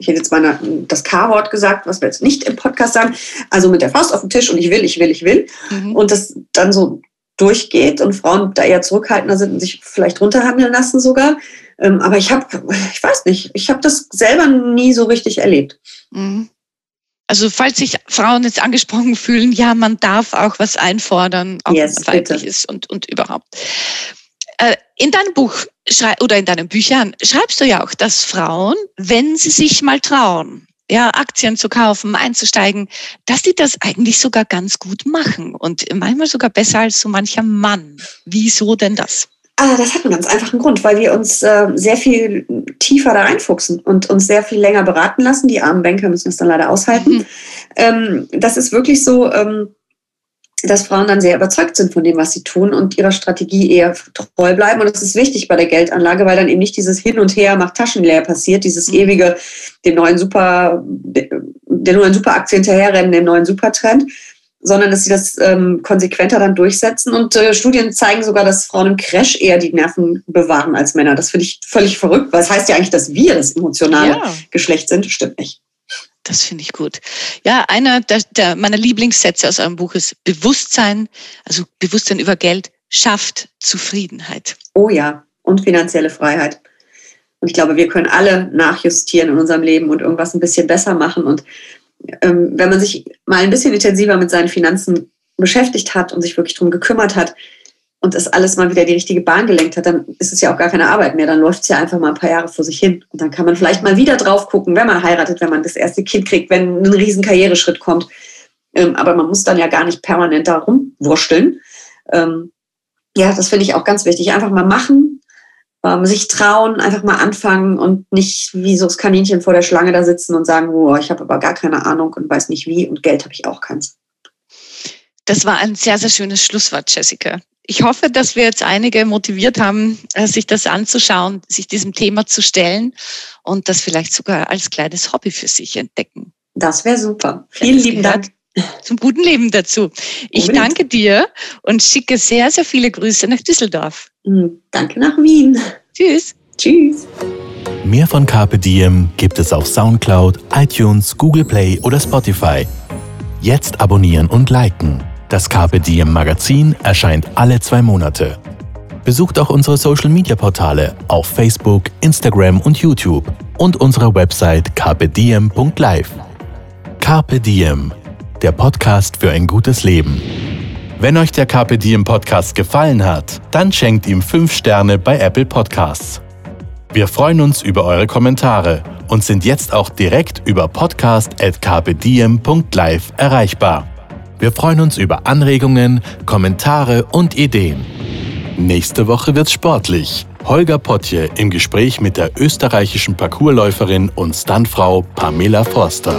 [SPEAKER 3] ich hätte jetzt mal das K-Wort gesagt, was wir jetzt nicht im Podcast sagen, also mit der Faust auf den Tisch und ich will, ich will, ich will.
[SPEAKER 2] Mhm.
[SPEAKER 3] Und das dann so durchgeht und Frauen da eher zurückhaltender sind und sich vielleicht runterhandeln lassen sogar. Ähm, aber ich habe, ich weiß nicht, ich habe das selber nie so richtig erlebt.
[SPEAKER 2] Mhm. Also falls sich Frauen jetzt angesprochen fühlen, ja, man darf auch was einfordern, auch
[SPEAKER 3] Yes,
[SPEAKER 2] wenn man weiblich ist und, und überhaupt. Äh, In deinem Buch oder in deinen Büchern schreibst du ja auch, dass Frauen, wenn sie sich mal trauen, ja, Aktien zu kaufen, einzusteigen, dass die das eigentlich sogar ganz gut machen und manchmal sogar besser als so mancher Mann. Wieso denn das?
[SPEAKER 3] Ah, das hat einen ganz einfachen Grund, weil wir uns äh, sehr viel tiefer da reinfuchsen und uns sehr viel länger beraten lassen. Die armen Banker müssen es dann leider aushalten.
[SPEAKER 2] Mhm.
[SPEAKER 3] Ähm, das ist wirklich so, ähm, dass Frauen dann sehr überzeugt sind von dem, was sie tun und ihrer Strategie eher treu bleiben. Und das ist wichtig bei der Geldanlage, weil dann eben nicht dieses Hin und Her macht Taschen leer passiert, dieses
[SPEAKER 2] Mhm.
[SPEAKER 3] ewige, dem neuen Super, der neuen Superaktie hinterherrennen, dem neuen Supertrend, sondern dass sie das ähm, konsequenter dann durchsetzen. Und äh, Studien zeigen sogar, dass Frauen im Crash eher die Nerven bewahren als Männer. Das finde ich völlig verrückt, weil es heißt ja eigentlich, dass wir das emotionale
[SPEAKER 2] Ja.
[SPEAKER 3] Geschlecht sind. Stimmt nicht.
[SPEAKER 2] Das finde ich gut. Ja, einer der, der meiner Lieblingssätze aus eurem Buch ist Bewusstsein, also Bewusstsein über Geld schafft Zufriedenheit.
[SPEAKER 3] Oh ja, und finanzielle Freiheit. Und ich glaube, wir können alle nachjustieren in unserem Leben und irgendwas ein bisschen besser machen. Und ähm, wenn man sich mal ein bisschen intensiver mit seinen Finanzen beschäftigt hat und sich wirklich darum gekümmert hat und es alles mal wieder die richtige Bahn gelenkt hat, dann ist es ja auch gar keine Arbeit mehr. Dann läuft es ja einfach mal ein paar Jahre vor sich hin. Und dann kann man vielleicht mal wieder drauf gucken, wenn man heiratet, wenn man das erste Kind kriegt, wenn ein riesen Karriereschritt kommt. Ähm, aber man muss dann ja gar nicht permanent da rumwursteln. Ähm, ja, das finde ich auch ganz wichtig. Einfach mal machen, ähm, sich trauen, einfach mal anfangen und nicht wie so das Kaninchen vor der Schlange da sitzen und sagen, oh, ich habe aber gar keine Ahnung und weiß nicht wie und Geld habe ich auch keins.
[SPEAKER 2] Das war ein sehr, sehr schönes Schlusswort, Jessica. Ich hoffe, dass wir jetzt einige motiviert haben, äh, sich das anzuschauen, sich diesem Thema zu stellen und das vielleicht sogar als kleines Hobby für sich entdecken.
[SPEAKER 3] Das wäre super. Vielen
[SPEAKER 2] Das
[SPEAKER 3] lieben Dank.
[SPEAKER 2] Zum guten Leben dazu. Ich
[SPEAKER 3] Unbedingt.
[SPEAKER 2] danke dir und schicke sehr, sehr viele Grüße nach Düsseldorf.
[SPEAKER 3] Hm, Danke nach Wien.
[SPEAKER 2] Tschüss.
[SPEAKER 3] Tschüss.
[SPEAKER 1] Mehr von Carpe Diem gibt es auf Soundcloud, iTunes, Google Play oder Spotify. Jetzt abonnieren und liken. Das Carpe Diem Magazin erscheint alle zwei Monate. Besucht auch unsere Social Media Portale auf Facebook, Instagram und YouTube und unsere Website carpediem.live. Carpe Diem, der Podcast für ein gutes Leben. Wenn euch der Carpe Diem Podcast gefallen hat, dann schenkt ihm 5 Sterne bei Apple Podcasts. Wir freuen uns über eure Kommentare und sind jetzt auch direkt über podcast.carpediem.live erreichbar. Wir freuen uns über Anregungen, Kommentare und Ideen. Nächste Woche wird's sportlich. Holger Potje im Gespräch mit der österreichischen Parkourläuferin und Stuntfrau Pamela Forster.